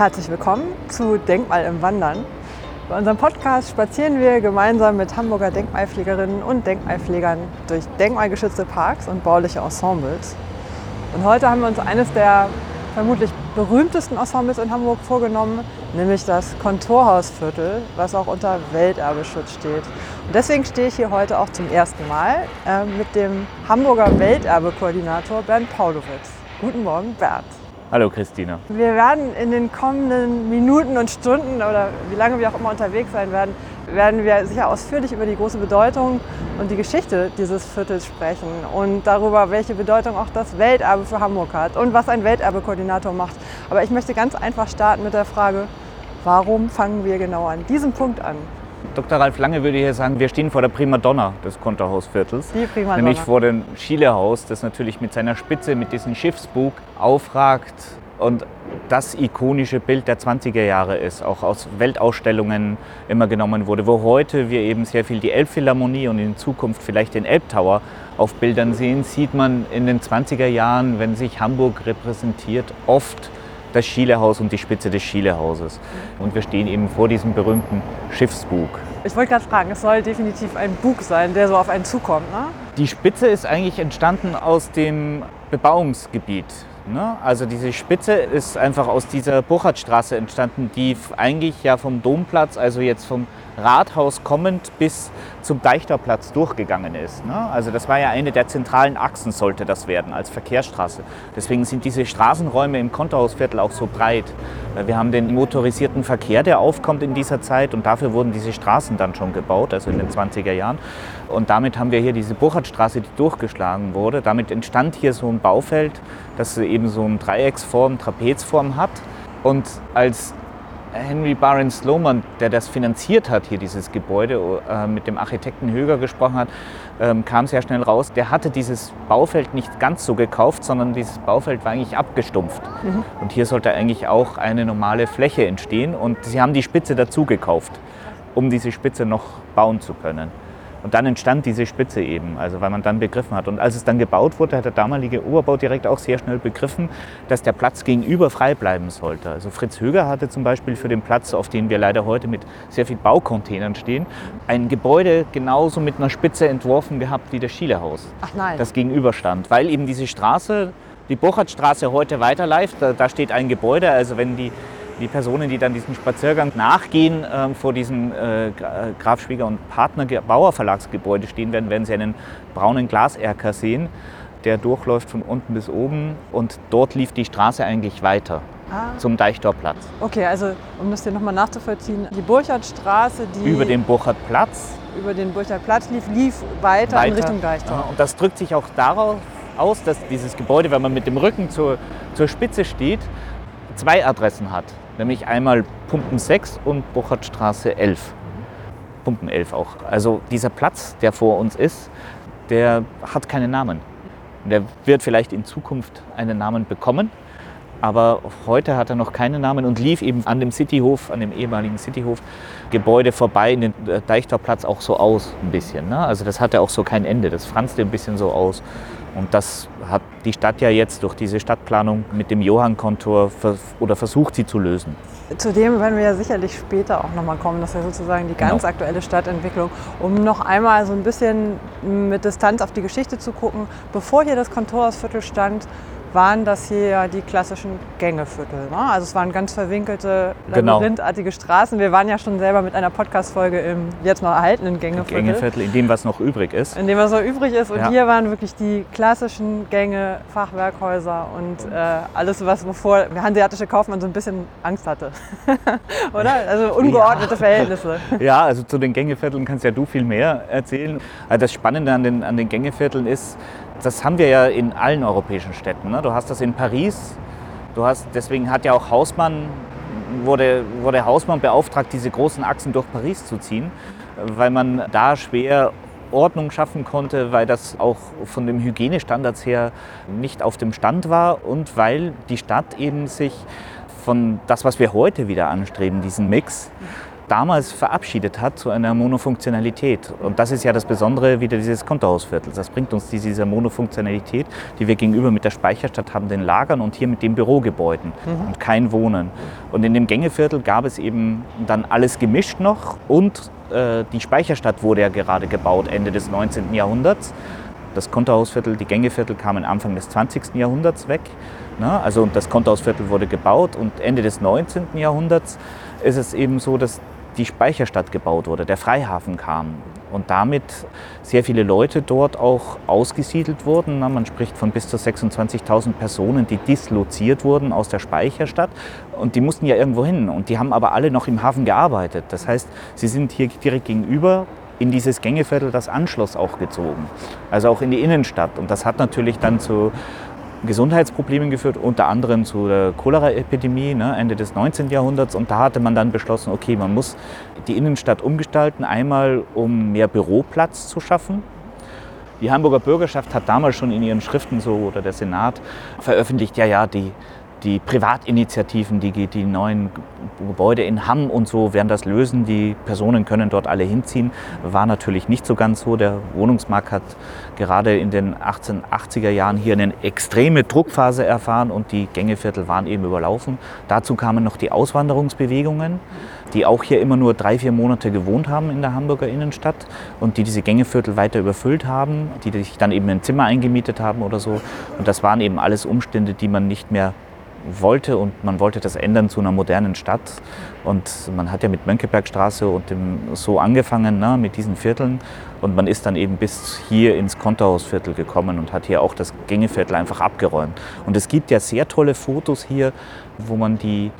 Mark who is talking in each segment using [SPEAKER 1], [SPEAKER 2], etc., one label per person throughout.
[SPEAKER 1] Herzlich willkommen zu Denkmal im Wandern. Bei unserem Podcast spazieren wir gemeinsam mit Hamburger Denkmalpflegerinnen und Denkmalpflegern durch denkmalgeschützte Parks und bauliche Ensembles. Und heute haben wir uns eines der vermutlich berühmtesten Ensembles in Hamburg vorgenommen, nämlich das Kontorhausviertel, was auch unter Welterbeschutz steht. Und deswegen stehe ich hier heute auch zum ersten Mal äh, mit dem Hamburger Welterbekoordinator Bernd Paulowitz. Guten Morgen, Bernd.
[SPEAKER 2] Hallo Christina.
[SPEAKER 1] Wir werden in den kommenden Minuten und Stunden oder wie lange wir auch immer unterwegs sein werden, werden wir sicher ausführlich über die große Bedeutung und die Geschichte dieses Viertels sprechen und darüber, welche Bedeutung auch das Welterbe für Hamburg hat und was ein Welterbekoordinator macht. Aber ich möchte ganz einfach starten mit der Frage, warum fangen wir genau an diesem Punkt an?
[SPEAKER 2] Dr. Ralf Lange würde hier sagen, wir stehen vor der Primadonna des Konterhausviertels.
[SPEAKER 1] Die Primadonna.
[SPEAKER 2] Nämlich vor dem Schielehaus, das natürlich mit seiner Spitze, mit diesem Schiffsbug aufragt und das ikonische Bild der 20er Jahre ist, auch aus Weltausstellungen immer genommen wurde, wo heute wir eben sehr viel die Elbphilharmonie und in Zukunft vielleicht den Elbtower auf Bildern sehen, sieht man in den 20er Jahren, wenn sich Hamburg repräsentiert, oft das Schielehaus und die Spitze des Schielehauses. Und wir stehen eben vor diesem berühmten Schiffsbug.
[SPEAKER 1] Ich wollte gerade fragen, es soll definitiv ein Bug sein, der so auf einen zukommt, ne?
[SPEAKER 2] Die Spitze ist eigentlich entstanden aus dem Bebauungsgebiet. Ne? Also diese Spitze ist einfach aus dieser Burchardstraße entstanden, die eigentlich ja vom Domplatz, also jetzt vom Rathaus kommend bis zum Deichterplatz durchgegangen ist. Ne? Also das war ja eine der zentralen Achsen, sollte das werden, als Verkehrsstraße. Deswegen sind diese Straßenräume im Konterhausviertel auch so breit. Wir haben den motorisierten Verkehr, der aufkommt in dieser Zeit und dafür wurden diese Straßen dann schon gebaut, also in den 20er Jahren. Und damit haben wir hier diese Burchardstraße, die durchgeschlagen wurde. Damit entstand hier so ein Baufeld, das eben so eine Dreiecksform, Trapezform hat. Und als Henry Barron Sloman, der das finanziert hat, hier dieses Gebäude, äh, mit dem Architekten Höger gesprochen hat, ähm, kam sehr schnell raus, der hatte dieses Baufeld nicht ganz so gekauft, sondern dieses Baufeld war eigentlich abgestumpft. Mhm. Und hier sollte eigentlich auch eine normale Fläche entstehen. Und sie haben die Spitze dazu gekauft, um diese Spitze noch bauen zu können. Und dann entstand diese Spitze eben, also weil man dann begriffen hat. Und als es dann gebaut wurde, hat der damalige Oberbau direkt auch sehr schnell begriffen, dass der Platz gegenüber frei bleiben sollte. Also Fritz Höger hatte zum Beispiel für den Platz, auf dem wir leider heute mit sehr vielen Baucontainern stehen, ein Gebäude genauso mit einer Spitze entworfen gehabt wie das Schielehaus.
[SPEAKER 1] Ach nein.
[SPEAKER 2] Das gegenüberstand, weil eben diese Straße, die Burchardstraße heute weiterläuft, da, da steht ein Gebäude, also wenn die die Personen, die dann diesen Spaziergang nachgehen, äh, vor diesem äh, Graf Schwieger und Partner Bauer Verlagsgebäude stehen werden, werden Sie einen braunen Glaserker sehen, der durchläuft von unten bis oben und dort lief die Straße eigentlich weiter. Ah. Zum Deichtorplatz.
[SPEAKER 1] Okay, also um das hier nochmal nachzuvollziehen, die Burchardstraße, die.
[SPEAKER 2] Über den Burchardplatz.
[SPEAKER 1] Über den Burchardplatz lief, lief weiter, weiter in Richtung Deichtor.
[SPEAKER 2] Und das drückt sich auch darauf aus, dass dieses Gebäude, wenn man mit dem Rücken zur, zur Spitze steht, zwei Adressen hat. Nämlich einmal Pumpen 6 und Burchardstraße 11. Pumpen 11 auch. Also dieser Platz, der vor uns ist, der hat keinen Namen. Der wird vielleicht in Zukunft einen Namen bekommen, aber heute hat er noch keinen Namen und lief eben an dem Cityhof, an dem ehemaligen Cityhof Gebäude vorbei in den Deichtorplatz auch so aus ein bisschen. Ne? Also das hatte auch so kein Ende, das franzte ein bisschen so aus. Und das hat die Stadt ja jetzt durch diese Stadtplanung mit dem Johann-Kontor oder versucht sie zu lösen.
[SPEAKER 1] Zudem werden wir ja sicherlich später auch nochmal kommen. Das ist ja sozusagen die ganz genau. aktuelle Stadtentwicklung. Um noch einmal so ein bisschen mit Distanz auf die Geschichte zu gucken. Bevor hier das Kontorhausviertel stand, waren das hier ja die klassischen Gängeviertel. Ne? Also es waren ganz verwinkelte, genau. labyrinthartige Straßen. Wir waren ja schon selber mit einer Podcast-Folge im jetzt noch erhaltenen Gängeviertel.
[SPEAKER 2] Gängeviertel, in dem was noch übrig ist.
[SPEAKER 1] In dem was noch übrig ist. Und ja. hier waren wirklich die klassischen Gänge, Fachwerkhäuser und äh, alles, was wovor der hanseatische Kaufmann so ein bisschen Angst hatte. Oder? Also ungeordnete
[SPEAKER 2] ja.
[SPEAKER 1] Verhältnisse.
[SPEAKER 2] Ja, also zu den Gängevierteln kannst ja du viel mehr erzählen. Also das Spannende an den, an den Gängevierteln ist, das haben wir ja in allen europäischen Städten. Ne? Du hast das in Paris, du hast, deswegen hat ja auch Hausmann, wurde, wurde Hausmann beauftragt, diese großen Achsen durch Paris zu ziehen, weil man da schwer Ordnung schaffen konnte, weil das auch von den Hygienestandards her nicht auf dem Stand war und weil die Stadt eben sich von das, was wir heute wieder anstreben, diesen Mix, damals verabschiedet hat zu einer Monofunktionalität. Und das ist ja das Besondere wieder dieses Kontohausviertels. Das bringt uns diese Monofunktionalität, die wir gegenüber mit der Speicherstadt haben, den Lagern und hier mit den Bürogebäuden mhm. und kein Wohnen. Und in dem Gängeviertel gab es eben dann alles gemischt noch und äh, die Speicherstadt wurde ja gerade gebaut, Ende des 19. Jahrhunderts. Das Kontohausviertel, die Gängeviertel kamen Anfang des 20. Jahrhunderts weg. Ne? Also das Kontohausviertel wurde gebaut und Ende des 19. Jahrhunderts ist es eben so, dass die Speicherstadt gebaut wurde, der Freihafen kam und damit sehr viele Leute dort auch ausgesiedelt wurden. Man spricht von bis zu 26.000 Personen, die disloziert wurden aus der Speicherstadt und die mussten ja irgendwo hin und die haben aber alle noch im Hafen gearbeitet. Das heißt, sie sind hier direkt gegenüber in dieses Gängeviertel das Anschluss auch gezogen, also auch in die Innenstadt. Und das hat natürlich dann zu Gesundheitsproblemen geführt, unter anderem zu der Cholera-Epidemie ne, Ende des 19. Jahrhunderts. Und da hatte man dann beschlossen, okay, man muss die Innenstadt umgestalten, einmal um mehr Büroplatz zu schaffen. Die Hamburger Bürgerschaft hat damals schon in ihren Schriften so oder der Senat veröffentlicht, ja, ja, die die Privatinitiativen, die, die neuen Gebäude in Hamm und so werden das lösen. Die Personen können dort alle hinziehen. War natürlich nicht so ganz so. Der Wohnungsmarkt hat gerade in den 1880er Jahren hier eine extreme Druckphase erfahren und die Gängeviertel waren eben überlaufen. Dazu kamen noch die Auswanderungsbewegungen, die auch hier immer nur drei, vier Monate gewohnt haben in der Hamburger Innenstadt und die diese Gängeviertel weiter überfüllt haben, die sich dann eben ein Zimmer eingemietet haben oder so. Und das waren eben alles Umstände, die man nicht mehr wollte und man wollte das ändern zu einer modernen Stadt. Und man hat ja mit Mönckebergstraße und dem so angefangen, ne, mit diesen Vierteln. Und man ist dann eben bis hier ins Konterhausviertel gekommen und hat hier auch das Gängeviertel einfach abgeräumt. Und es gibt ja sehr tolle Fotos hier, wo man die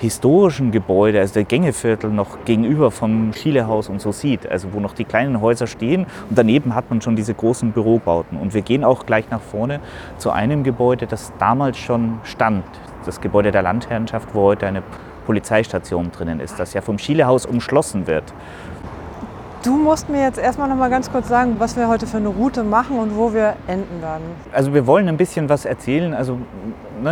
[SPEAKER 2] historischen Gebäude, also der Gängeviertel noch gegenüber vom Schielehaus und so sieht, also wo noch die kleinen Häuser stehen und daneben hat man schon diese großen Bürobauten. Und wir gehen auch gleich nach vorne zu einem Gebäude, das damals schon stand, das Gebäude der Landherrenschaft, wo heute eine Polizeistation drinnen ist, das ja vom Schielehaus umschlossen wird.
[SPEAKER 1] Du musst mir jetzt erstmal noch mal ganz kurz sagen, was wir heute für eine Route machen und wo wir enden werden.
[SPEAKER 2] Also wir wollen ein bisschen was erzählen. Also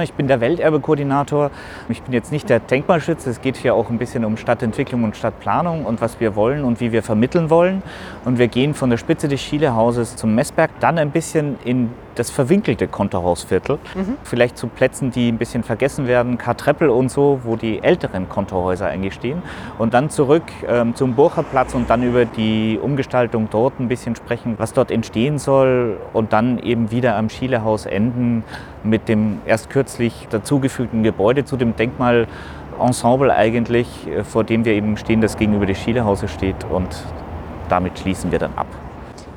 [SPEAKER 2] ich bin der Welterbekoordinator. Ich bin jetzt nicht der Denkmalschütze. Es geht hier auch ein bisschen um Stadtentwicklung und Stadtplanung und was wir wollen und wie wir vermitteln wollen. Und wir gehen von der Spitze des Schielehauses zum Messberg, dann ein bisschen in das verwinkelte Kontohausviertel. Mhm. Vielleicht zu Plätzen, die ein bisschen vergessen werden, Kartreppel und so, wo die älteren Kontohäuser eigentlich stehen. Und dann zurück ähm, zum Burcherplatz und dann über die Umgestaltung dort ein bisschen sprechen, was dort entstehen soll. Und dann eben wieder am Schielehaus enden mit dem erst kürzlich dazugefügten Gebäude zu dem Denkmalensemble eigentlich, äh, vor dem wir eben stehen, das gegenüber des Schielehauses steht. Und damit schließen wir dann ab.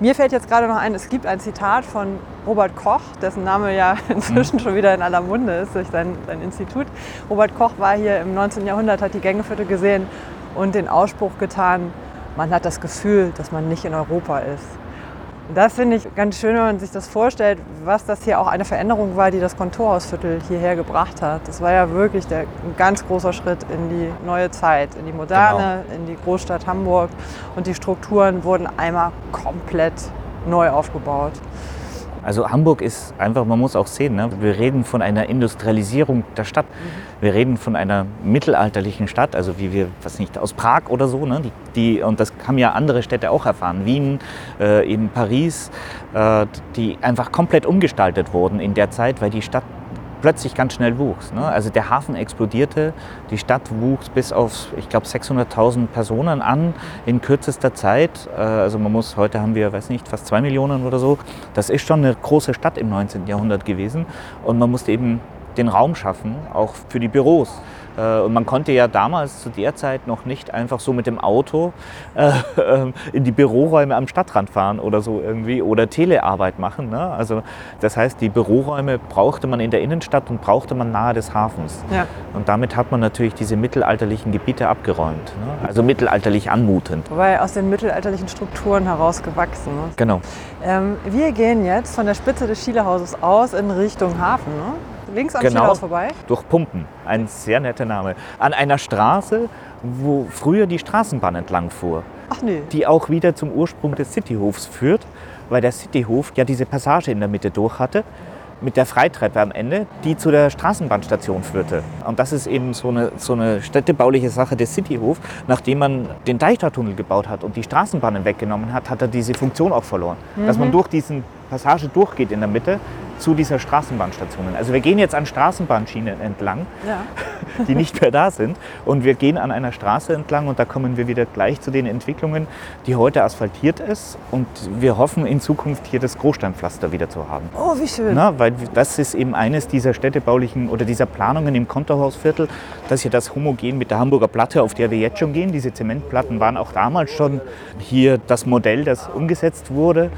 [SPEAKER 1] Mir fällt jetzt gerade noch ein, es gibt ein Zitat von Robert Koch, dessen Name ja inzwischen mhm. schon wieder in aller Munde ist durch sein, sein Institut. Robert Koch war hier im 19. Jahrhundert, hat die Gängeviertel gesehen und den Ausspruch getan, man hat das Gefühl, dass man nicht in Europa ist. Das finde ich ganz schön, wenn man sich das vorstellt, was das hier auch eine Veränderung war, die das Kontorhausviertel hierher gebracht hat. Das war ja wirklich der, ein ganz großer Schritt in die neue Zeit, in die Moderne, genau. in die Großstadt Hamburg. Und die Strukturen wurden einmal komplett neu aufgebaut.
[SPEAKER 2] Also Hamburg ist einfach, man muss auch sehen, ne? wir reden von einer Industrialisierung der Stadt. Mhm. Wir reden von einer mittelalterlichen Stadt, also wie wir, was nicht, aus Prag oder so. Ne? Die, und das haben ja andere Städte auch erfahren. Wien, äh, eben Paris, äh, die einfach komplett umgestaltet wurden in der Zeit, weil die Stadt plötzlich ganz schnell wuchs. Ne? Also der Hafen explodierte, die Stadt wuchs bis auf, ich glaube, 600.000 Personen an in kürzester Zeit. Äh, also man muss, heute haben wir, weiß nicht, fast zwei Millionen oder so. Das ist schon eine große Stadt im 19. Jahrhundert gewesen. Und man musste eben den Raum schaffen, auch für die Büros. Äh, und man konnte ja damals zu der Zeit noch nicht einfach so mit dem Auto äh, ähm, in die Büroräume am Stadtrand fahren oder so irgendwie oder Telearbeit machen. Ne? Also das heißt, die Büroräume brauchte man in der Innenstadt und brauchte man nahe des Hafens. Ja. Und damit hat man natürlich diese mittelalterlichen Gebiete abgeräumt. Ne? Also mittelalterlich anmutend.
[SPEAKER 1] Wobei aus den mittelalterlichen Strukturen herausgewachsen. Ne?
[SPEAKER 2] Genau.
[SPEAKER 1] Ähm, wir gehen jetzt von der Spitze des Schielehauses aus in Richtung Hafen. Ne? Links am genau, Schielhaus vorbei?
[SPEAKER 2] Durch Pumpen, ein sehr netter Name. An einer Straße, wo früher die Straßenbahn entlang fuhr.
[SPEAKER 1] Ach nee.
[SPEAKER 2] Die auch wieder zum Ursprung des Cityhofs führt, weil der Cityhof ja diese Passage in der Mitte durch hatte. mit der Freitreppe am Ende, die zu der Straßenbahnstation führte. Und das ist eben so eine, so eine städtebauliche Sache des Cityhof. Nachdem man den Deichtortunnel gebaut hat und die Straßenbahnen weggenommen hat, hat er diese Funktion auch verloren. Mhm. Dass man durch diesen Passage durchgeht in der Mitte zu dieser Straßenbahnstation. Also wir gehen jetzt an Straßenbahnschienen entlang, ja. die nicht mehr da sind. Und wir gehen an einer Straße entlang und da kommen wir wieder gleich zu den Entwicklungen, die heute asphaltiert ist. Und wir hoffen in Zukunft hier das Großsteinpflaster wieder zu haben.
[SPEAKER 1] Oh, wie schön.
[SPEAKER 2] Na, weil das ist eben eines dieser städtebaulichen oder dieser Planungen im Kontohausviertel, dass hier das homogen mit der Hamburger Platte, auf der wir jetzt schon gehen. Diese Zementplatten waren auch damals schon hier das Modell, das umgesetzt wurde.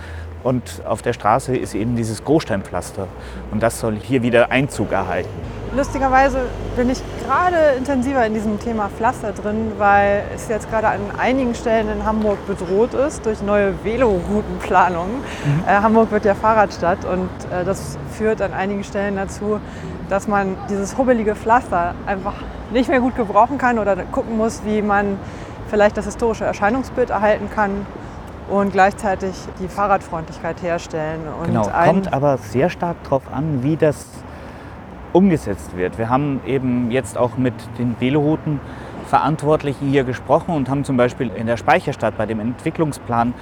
[SPEAKER 2] Und auf der Straße ist eben dieses Großsteinpflaster. Und das soll hier wieder Einzug erhalten.
[SPEAKER 1] Lustigerweise bin ich gerade intensiver in diesem Thema Pflaster drin, weil es jetzt gerade an einigen Stellen in Hamburg bedroht ist durch neue Veloroutenplanungen. Mhm. Äh, Hamburg wird ja Fahrradstadt und äh, das führt an einigen Stellen dazu, dass man dieses hubbelige Pflaster einfach nicht mehr gut gebrauchen kann oder gucken muss, wie man vielleicht das historische Erscheinungsbild erhalten kann und gleichzeitig die Fahrradfreundlichkeit herstellen.
[SPEAKER 2] Und genau, kommt aber sehr stark darauf an, wie das umgesetzt wird. Wir haben eben jetzt auch mit den Velorouten Verantwortlichen hier gesprochen und haben zum Beispiel in der Speicherstadt bei dem Entwicklungsplan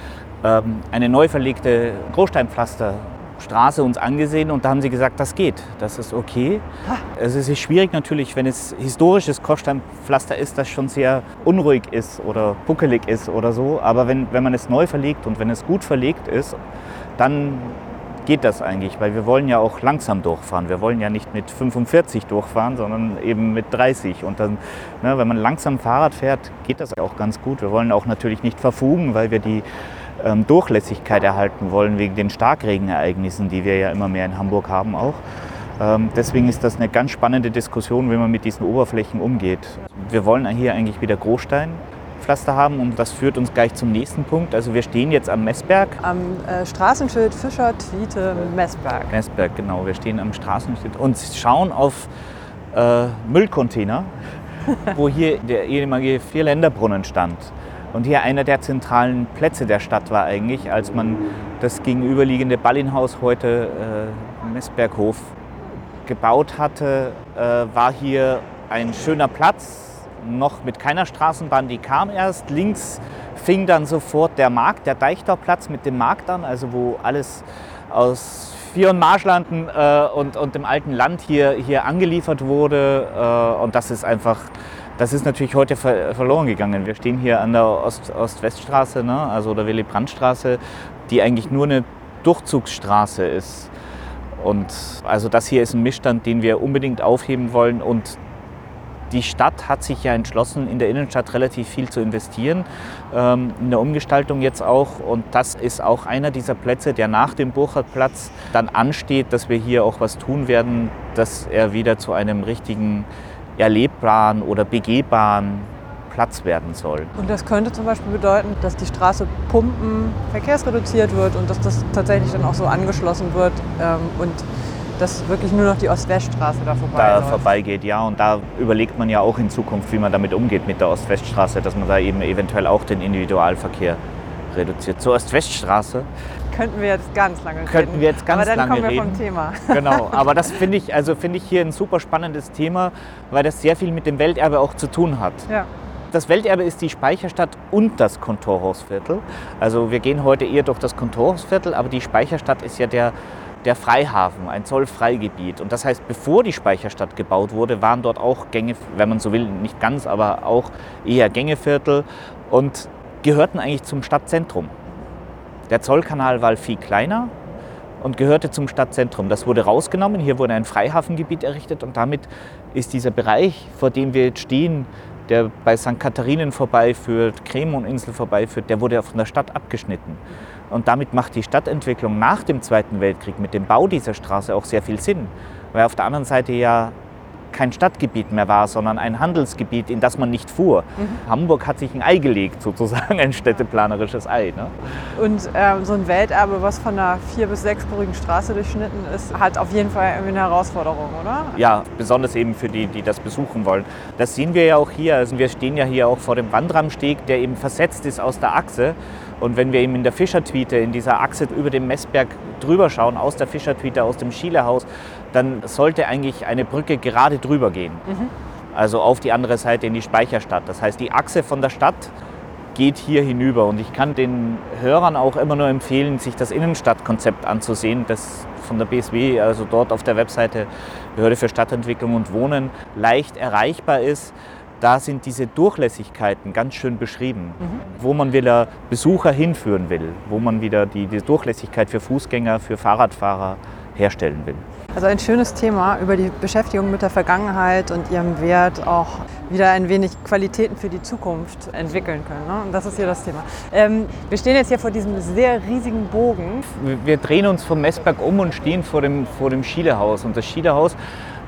[SPEAKER 2] ähm, eine neu verlegte Großsteinpflaster Straße uns angesehen und da haben sie gesagt, das geht, das ist okay. Es ist schwierig natürlich, wenn es historisches Kopfsteinpflaster ist, das schon sehr unruhig ist oder buckelig ist oder so. Aber wenn, wenn man es neu verlegt und wenn es gut verlegt ist, dann geht das eigentlich, weil wir wollen ja auch langsam durchfahren. Wir wollen ja nicht mit 45 durchfahren, sondern eben mit 30. Und dann, ne, wenn man langsam Fahrrad fährt, geht das auch ganz gut. Wir wollen auch natürlich nicht verfugen, weil wir die ähm, Durchlässigkeit erhalten wollen wegen den Starkregenereignissen, die wir ja immer mehr in Hamburg haben auch. Ähm, deswegen ist das eine ganz spannende Diskussion, wie man mit diesen Oberflächen umgeht. Wir wollen hier eigentlich wieder Großsteinpflaster haben und das führt uns gleich zum nächsten Punkt. Also wir stehen jetzt am Messberg.
[SPEAKER 1] Am äh, Straßenschild Fischer, Twiete, Messberg.
[SPEAKER 2] Messberg, genau. Wir stehen am Straßenschild und schauen auf äh, Müllcontainer, wo hier der ehemalige Vierländerbrunnen stand und hier einer der zentralen Plätze der Stadt war eigentlich, als man das gegenüberliegende Ballinhaus, heute äh, Messberghof, gebaut hatte, äh, war hier ein schöner Platz, noch mit keiner Straßenbahn, die kam erst. Links fing dann sofort der Markt, der Deichtorplatz mit dem Markt an, also wo alles aus Vier- und Marschlanden äh, und, und dem alten Land hier, hier angeliefert wurde. Äh, und das ist einfach das ist natürlich heute ver verloren gegangen. Wir stehen hier an der Ost-West-Straße, -Ost ne? also der Willy-Brandt-Straße, die eigentlich nur eine Durchzugsstraße ist. Und also das hier ist ein Missstand, den wir unbedingt aufheben wollen. Und die Stadt hat sich ja entschlossen, in der Innenstadt relativ viel zu investieren, ähm, in der Umgestaltung jetzt auch. Und das ist auch einer dieser Plätze, der nach dem Burchardplatz dann ansteht, dass wir hier auch was tun werden, dass er wieder zu einem richtigen erlebbaren oder begehbaren Platz werden soll.
[SPEAKER 1] Und das könnte zum Beispiel bedeuten, dass die Straße Pumpen verkehrsreduziert wird und dass das tatsächlich dann auch so angeschlossen wird ähm, und dass wirklich nur noch die Ost-West-Straße da vorbei
[SPEAKER 2] Da vorbeigeht, ja. Und da überlegt man ja auch in Zukunft, wie man damit umgeht mit der Ost-West-Straße, dass man da eben eventuell auch den Individualverkehr reduziert. Zur Ost-West-Straße
[SPEAKER 1] könnten wir jetzt ganz lange reden.
[SPEAKER 2] Könnten wir jetzt ganz
[SPEAKER 1] lange
[SPEAKER 2] reden. Aber dann
[SPEAKER 1] kommen
[SPEAKER 2] wir
[SPEAKER 1] reden. vom Thema.
[SPEAKER 2] Genau, aber das finde ich, also find ich hier ein super spannendes Thema, weil das sehr viel mit dem Welterbe auch zu tun hat.
[SPEAKER 1] Ja.
[SPEAKER 2] Das Welterbe ist die Speicherstadt und das Kontorhausviertel. Also wir gehen heute eher durch das Kontorhausviertel, aber die Speicherstadt ist ja der, der Freihafen, ein Zollfreigebiet. Und das heißt, bevor die Speicherstadt gebaut wurde, waren dort auch Gänge, wenn man so will, nicht ganz, aber auch eher Gängeviertel und gehörten eigentlich zum Stadtzentrum. Der Zollkanal war viel kleiner und gehörte zum Stadtzentrum. Das wurde rausgenommen. Hier wurde ein Freihafengebiet errichtet und damit ist dieser Bereich, vor dem wir jetzt stehen, der bei St. Katharinen vorbeiführt, Cremon-Insel vorbeiführt, der wurde von der Stadt abgeschnitten. Und damit macht die Stadtentwicklung nach dem Zweiten Weltkrieg mit dem Bau dieser Straße auch sehr viel Sinn. Weil auf der anderen Seite ja kein Stadtgebiet mehr war, sondern ein Handelsgebiet, in das man nicht fuhr. Mhm. Hamburg hat sich ein Ei gelegt, sozusagen ein städteplanerisches Ei. Ne?
[SPEAKER 1] Und ähm, so ein Welterbe, was von einer vier- bis sechsspurigen Straße durchschnitten ist, hat auf jeden Fall irgendwie eine Herausforderung, oder?
[SPEAKER 2] Ja, besonders eben für die, die das besuchen wollen. Das sehen wir ja auch hier. Also wir stehen ja hier auch vor dem Wandramsteg, der eben versetzt ist aus der Achse Und wenn wir eben in der Fischertwiete, in dieser Achse über dem Messberg drüber schauen, aus der Fischertwiete, aus dem Schielehaus, dann sollte eigentlich eine Brücke gerade drüber gehen. Mhm. Also auf die andere Seite in die Speicherstadt. Das heißt, die Achse von der Stadt geht hier hinüber. Und ich kann den Hörern auch immer nur empfehlen, sich das Innenstadtkonzept anzusehen, das von der BSW, also dort auf der Webseite Behörde für Stadtentwicklung und Wohnen, leicht erreichbar ist. Da sind diese Durchlässigkeiten ganz schön beschrieben, mhm. wo man wieder Besucher hinführen will, wo man wieder die, die Durchlässigkeit für Fußgänger, für Fahrradfahrer herstellen will.
[SPEAKER 1] Also ein schönes Thema über die Beschäftigung mit der Vergangenheit und ihrem Wert auch wieder ein wenig Qualitäten für die Zukunft entwickeln können. Ne? Und das ist hier das Thema. Ähm, wir stehen jetzt hier vor diesem sehr riesigen Bogen.
[SPEAKER 2] Wir drehen uns vom Messberg um und stehen vor dem, vor dem Schielehaus. Und das Schielehaus,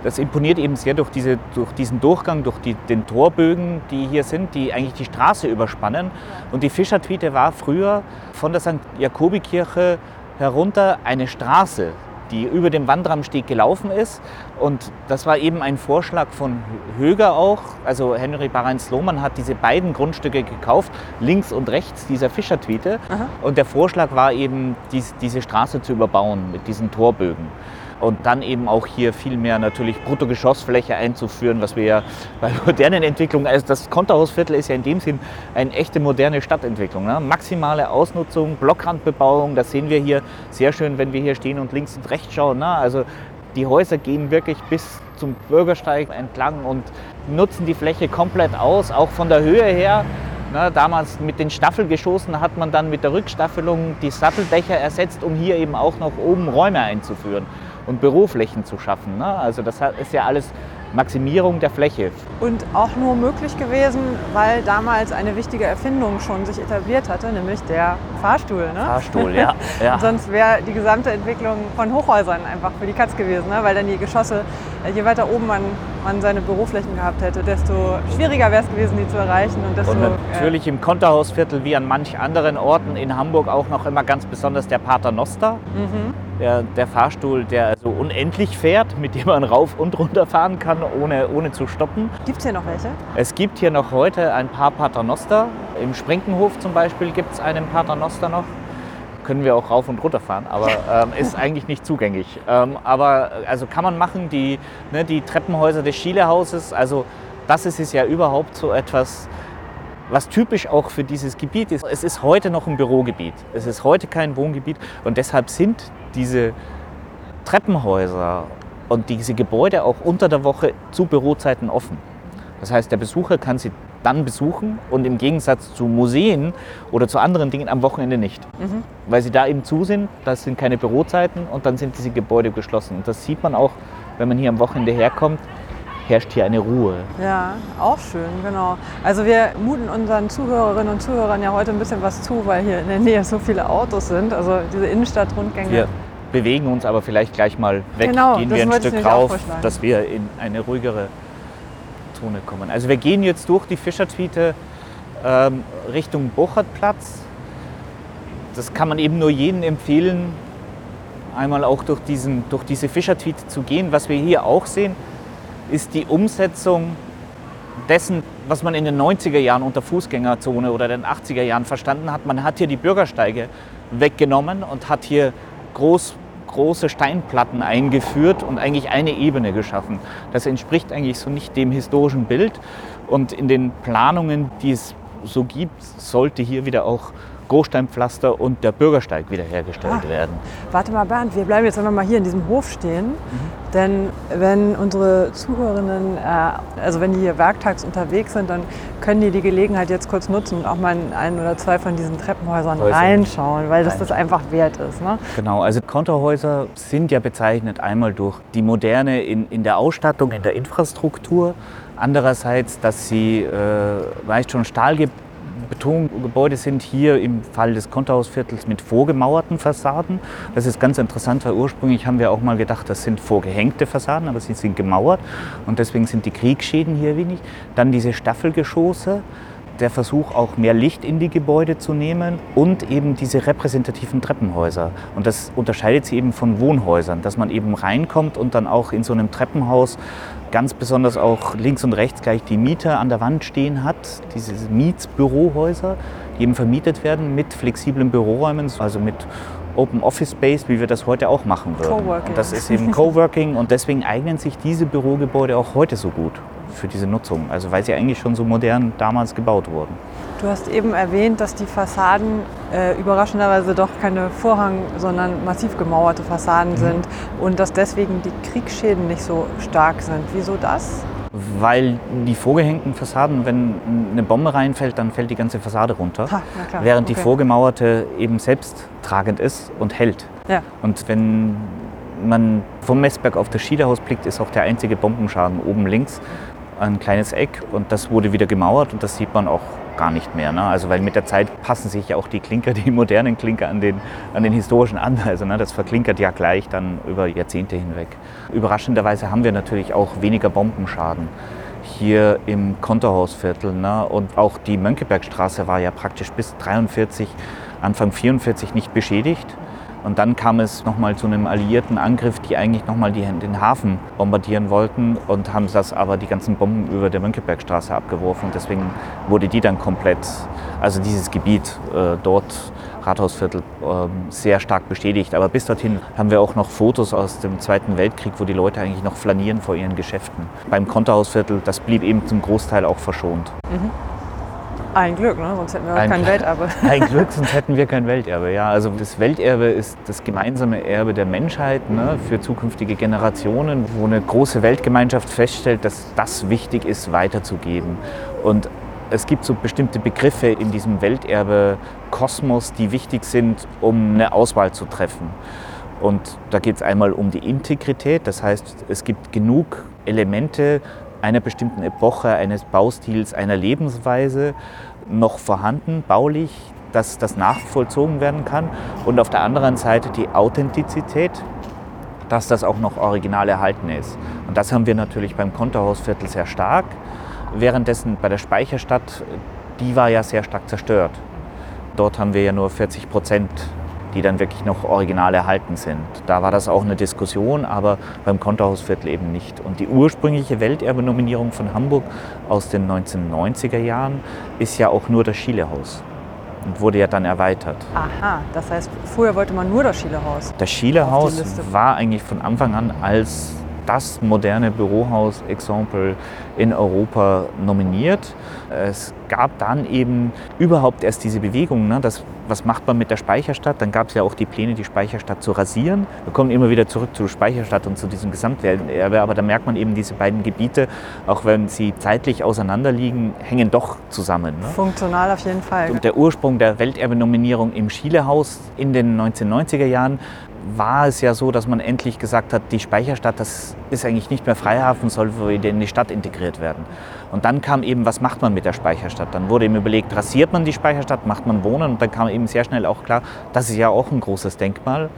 [SPEAKER 2] das imponiert eben sehr durch, diese, durch diesen Durchgang, durch die, den Torbögen, die hier sind, die eigentlich die Straße überspannen. Und die Fischertwiete war früher von der St. Jakobikirche herunter eine Straße die über dem Wandramsteg gelaufen ist. Und das war eben ein Vorschlag von Höger auch. Also Henry Bareins-Lohmann hat diese beiden Grundstücke gekauft, links und rechts dieser Fischertwiete. Und der Vorschlag war eben, dies, diese Straße zu überbauen mit diesen Torbögen und dann eben auch hier viel mehr natürlich Bruttogeschossfläche einzuführen, was wir ja bei modernen Entwicklungen, also das Konterhausviertel ist ja in dem Sinn eine echte moderne Stadtentwicklung. Ne? Maximale Ausnutzung, Blockrandbebauung, das sehen wir hier sehr schön, wenn wir hier stehen und links und rechts schauen. Ne? Also die Häuser gehen wirklich bis zum Bürgersteig entlang und nutzen die Fläche komplett aus, auch von der Höhe her. Na, damals mit den Staffelgeschossen hat man dann mit der Rückstaffelung die Satteldächer ersetzt, um hier eben auch noch oben Räume einzuführen und Büroflächen zu schaffen. Ne? Also das ist ja alles Maximierung der Fläche.
[SPEAKER 1] Und auch nur möglich gewesen, weil damals eine wichtige Erfindung schon sich etabliert hatte, nämlich der Fahrstuhl. Ne?
[SPEAKER 2] Fahrstuhl, ja. ja.
[SPEAKER 1] Sonst wäre die gesamte Entwicklung von Hochhäusern einfach für die Katz gewesen, ne? weil dann die Geschosse, je weiter oben man, man seine Büroflächen gehabt hätte, desto schwieriger wäre es gewesen, die zu erreichen.
[SPEAKER 2] Und, desto, und natürlich äh, im Konterhausviertel wie an manch anderen Orten in Hamburg auch noch immer ganz besonders der Paternoster. Mhm der, der Fahrstuhl, der so unendlich fährt, mit dem man rauf und runter fahren kann, ohne, ohne zu stoppen.
[SPEAKER 1] Gibt es hier noch welche?
[SPEAKER 2] Es gibt hier noch heute ein paar Paternoster. Im Sprinkenhof zum Beispiel gibt es einen Paternoster noch. Können wir auch rauf und runter fahren, aber ähm, ist eigentlich nicht zugänglich. Ähm, aber also kann man machen, die, ne, die Treppenhäuser des Schielehauses, also das ist es ja überhaupt so etwas, was typisch auch für dieses Gebiet ist. Es ist heute noch ein Bürogebiet. Es ist heute kein Wohngebiet und deshalb sind diese Treppenhäuser und diese Gebäude auch unter der Woche zu Bürozeiten offen. Das heißt, der Besucher kann sie dann besuchen und im Gegensatz zu Museen oder zu anderen Dingen am Wochenende nicht. Mhm. Weil sie da eben zu sind, das sind keine Bürozeiten und dann sind diese Gebäude geschlossen. Und das sieht man auch, wenn man hier am Wochenende herkommt herrscht hier eine Ruhe.
[SPEAKER 1] Ja, auch schön, genau. Also wir muten unseren Zuhörerinnen und Zuhörern ja heute ein bisschen was zu, weil hier in der Nähe so viele Autos sind. Also diese Innenstadtrundgänge.
[SPEAKER 2] Wir bewegen uns aber vielleicht gleich mal weg, genau, gehen wir ein Stück rauf, dass wir in eine ruhigere Zone kommen. Also wir gehen jetzt durch die Fischertwiete ähm, Richtung Bochertplatz. Das kann man eben nur jedem empfehlen, einmal auch durch, diesen, durch diese Fischertwiete zu gehen. Was wir hier auch sehen, ist die Umsetzung dessen, was man in den 90er Jahren unter Fußgängerzone oder den 80er Jahren verstanden hat. Man hat hier die Bürgersteige weggenommen und hat hier groß, große Steinplatten eingeführt und eigentlich eine Ebene geschaffen. Das entspricht eigentlich so nicht dem historischen Bild. Und in den Planungen, die es so gibt, sollte hier wieder auch Großsteinpflaster und der Bürgersteig wiederhergestellt ah, werden.
[SPEAKER 1] Warte mal, Bernd, wir bleiben jetzt einfach mal hier in diesem Hof stehen. Mhm. Denn wenn unsere Zuhörerinnen, äh, also wenn die hier werktags unterwegs sind, dann können die die Gelegenheit jetzt kurz nutzen und auch mal in ein oder zwei von diesen Treppenhäusern Häuser. reinschauen, weil das das einfach wert ist. Ne?
[SPEAKER 2] Genau, also Konterhäuser sind ja bezeichnet einmal durch die Moderne in, in der Ausstattung, in der Infrastruktur. Andererseits, dass sie äh, meist schon Stahl Betongebäude sind hier im Fall des Konterhausviertels mit vorgemauerten Fassaden. Das ist ganz interessant, weil ursprünglich haben wir auch mal gedacht, das sind vorgehängte Fassaden, aber sie sind gemauert und deswegen sind die Kriegsschäden hier wenig. Dann diese Staffelgeschosse, der Versuch, auch mehr Licht in die Gebäude zu nehmen und eben diese repräsentativen Treppenhäuser. Und das unterscheidet sie eben von Wohnhäusern, dass man eben reinkommt und dann auch in so einem Treppenhaus ganz besonders auch links und rechts gleich die Mieter an der Wand stehen hat, diese Mietsbürohäuser, die eben vermietet werden mit flexiblen Büroräumen, also mit Open Office Space, wie wir das heute auch machen würden.
[SPEAKER 1] Coworking.
[SPEAKER 2] Und das ist eben Coworking und deswegen eignen sich diese Bürogebäude auch heute so gut für diese Nutzung. Also weil sie eigentlich schon so modern damals gebaut wurden.
[SPEAKER 1] Du hast eben erwähnt, dass die Fassaden äh, überraschenderweise doch keine Vorhang, sondern massiv gemauerte Fassaden sind und dass deswegen die Kriegsschäden nicht so stark sind. Wieso das?
[SPEAKER 2] Weil die vorgehängten Fassaden, wenn eine Bombe reinfällt, dann fällt die ganze Fassade runter.
[SPEAKER 1] Ha, klar,
[SPEAKER 2] während die
[SPEAKER 1] okay.
[SPEAKER 2] vorgemauerte eben selbst tragend ist und hält.
[SPEAKER 1] Ja.
[SPEAKER 2] Und wenn man vom Messberg auf das Schiederhaus blickt, ist auch der einzige Bombenschaden oben links ein kleines Eck und das wurde wieder gemauert und das sieht man auch gar nicht mehr. Ne? Also weil mit der Zeit passen sich ja auch die Klinker, die modernen Klinker an den, an den historischen an. Also ne, das verklinkert ja gleich dann über Jahrzehnte hinweg. Überraschenderweise haben wir natürlich auch weniger Bombenschaden hier im Konterhausviertel. Ne? Und auch die Mönckebergstraße war ja praktisch bis 43, Anfang 44 nicht beschädigt. Und dann kam es nochmal zu einem alliierten Angriff, die eigentlich nochmal den Hafen bombardieren wollten und haben das aber die ganzen Bomben über der Mönckebergstraße abgeworfen. Deswegen wurde die dann komplett, also dieses Gebiet äh, dort, Rathausviertel, äh, sehr stark beschädigt. Aber bis dorthin haben wir auch noch Fotos aus dem Zweiten Weltkrieg, wo die Leute eigentlich noch flanieren vor ihren Geschäften. Beim Konterhausviertel, das blieb eben zum Großteil auch verschont.
[SPEAKER 1] Ein Glück, ne? sonst hätten wir
[SPEAKER 2] Ein
[SPEAKER 1] kein
[SPEAKER 2] Glück.
[SPEAKER 1] Welterbe.
[SPEAKER 2] Ein Glück, sonst hätten wir kein Welterbe. Ja, also das Welterbe ist das gemeinsame Erbe der Menschheit ne, für zukünftige Generationen, wo eine große Weltgemeinschaft feststellt, dass das wichtig ist, weiterzugeben. Und es gibt so bestimmte Begriffe in diesem Welterbe-Kosmos, die wichtig sind, um eine Auswahl zu treffen. Und da geht es einmal um die Integrität, das heißt, es gibt genug Elemente einer bestimmten Epoche, eines Baustils, einer Lebensweise noch vorhanden, baulich, dass das nachvollzogen werden kann. Und auf der anderen Seite die Authentizität, dass das auch noch original erhalten ist. Und das haben wir natürlich beim Konterhausviertel sehr stark. Währenddessen bei der Speicherstadt, die war ja sehr stark zerstört. Dort haben wir ja nur 40 Prozent, die dann wirklich noch original erhalten sind. Da war das auch eine Diskussion, aber beim Konterhausviertel eben nicht. Und die ursprüngliche Welterbe-Nominierung von Hamburg aus den 1990er Jahren ist ja auch nur das Schielehaus und wurde ja dann erweitert.
[SPEAKER 1] Aha, das heißt, früher wollte man nur das Schielehaus.
[SPEAKER 2] Das Schielehaus war eigentlich von Anfang an als das moderne Bürohaus-Exempel in Europa nominiert. Es gab dann eben überhaupt erst diese Bewegung, ne, das, was macht man mit der Speicherstadt? Dann gab es ja auch die Pläne, die Speicherstadt zu rasieren. Wir kommen immer wieder zurück zur Speicherstadt und zu diesem Gesamtwelterbe, aber da merkt man eben, diese beiden Gebiete, auch wenn sie zeitlich auseinanderliegen, hängen doch zusammen. Ne?
[SPEAKER 1] Funktional auf jeden Fall.
[SPEAKER 2] Und der Ursprung der Welterbe-Nominierung im Schielehaus in den 1990er Jahren war es ja so, dass man endlich gesagt hat, die Speicherstadt, das ist eigentlich nicht mehr Freihafen, soll wieder in die Stadt integriert werden. Und dann kam eben, was macht man mit der Speicherstadt? Dann wurde eben überlegt, rasiert man die Speicherstadt, macht man Wohnen? Und dann kam eben sehr schnell auch klar, das ist ja auch ein großes Denkmal.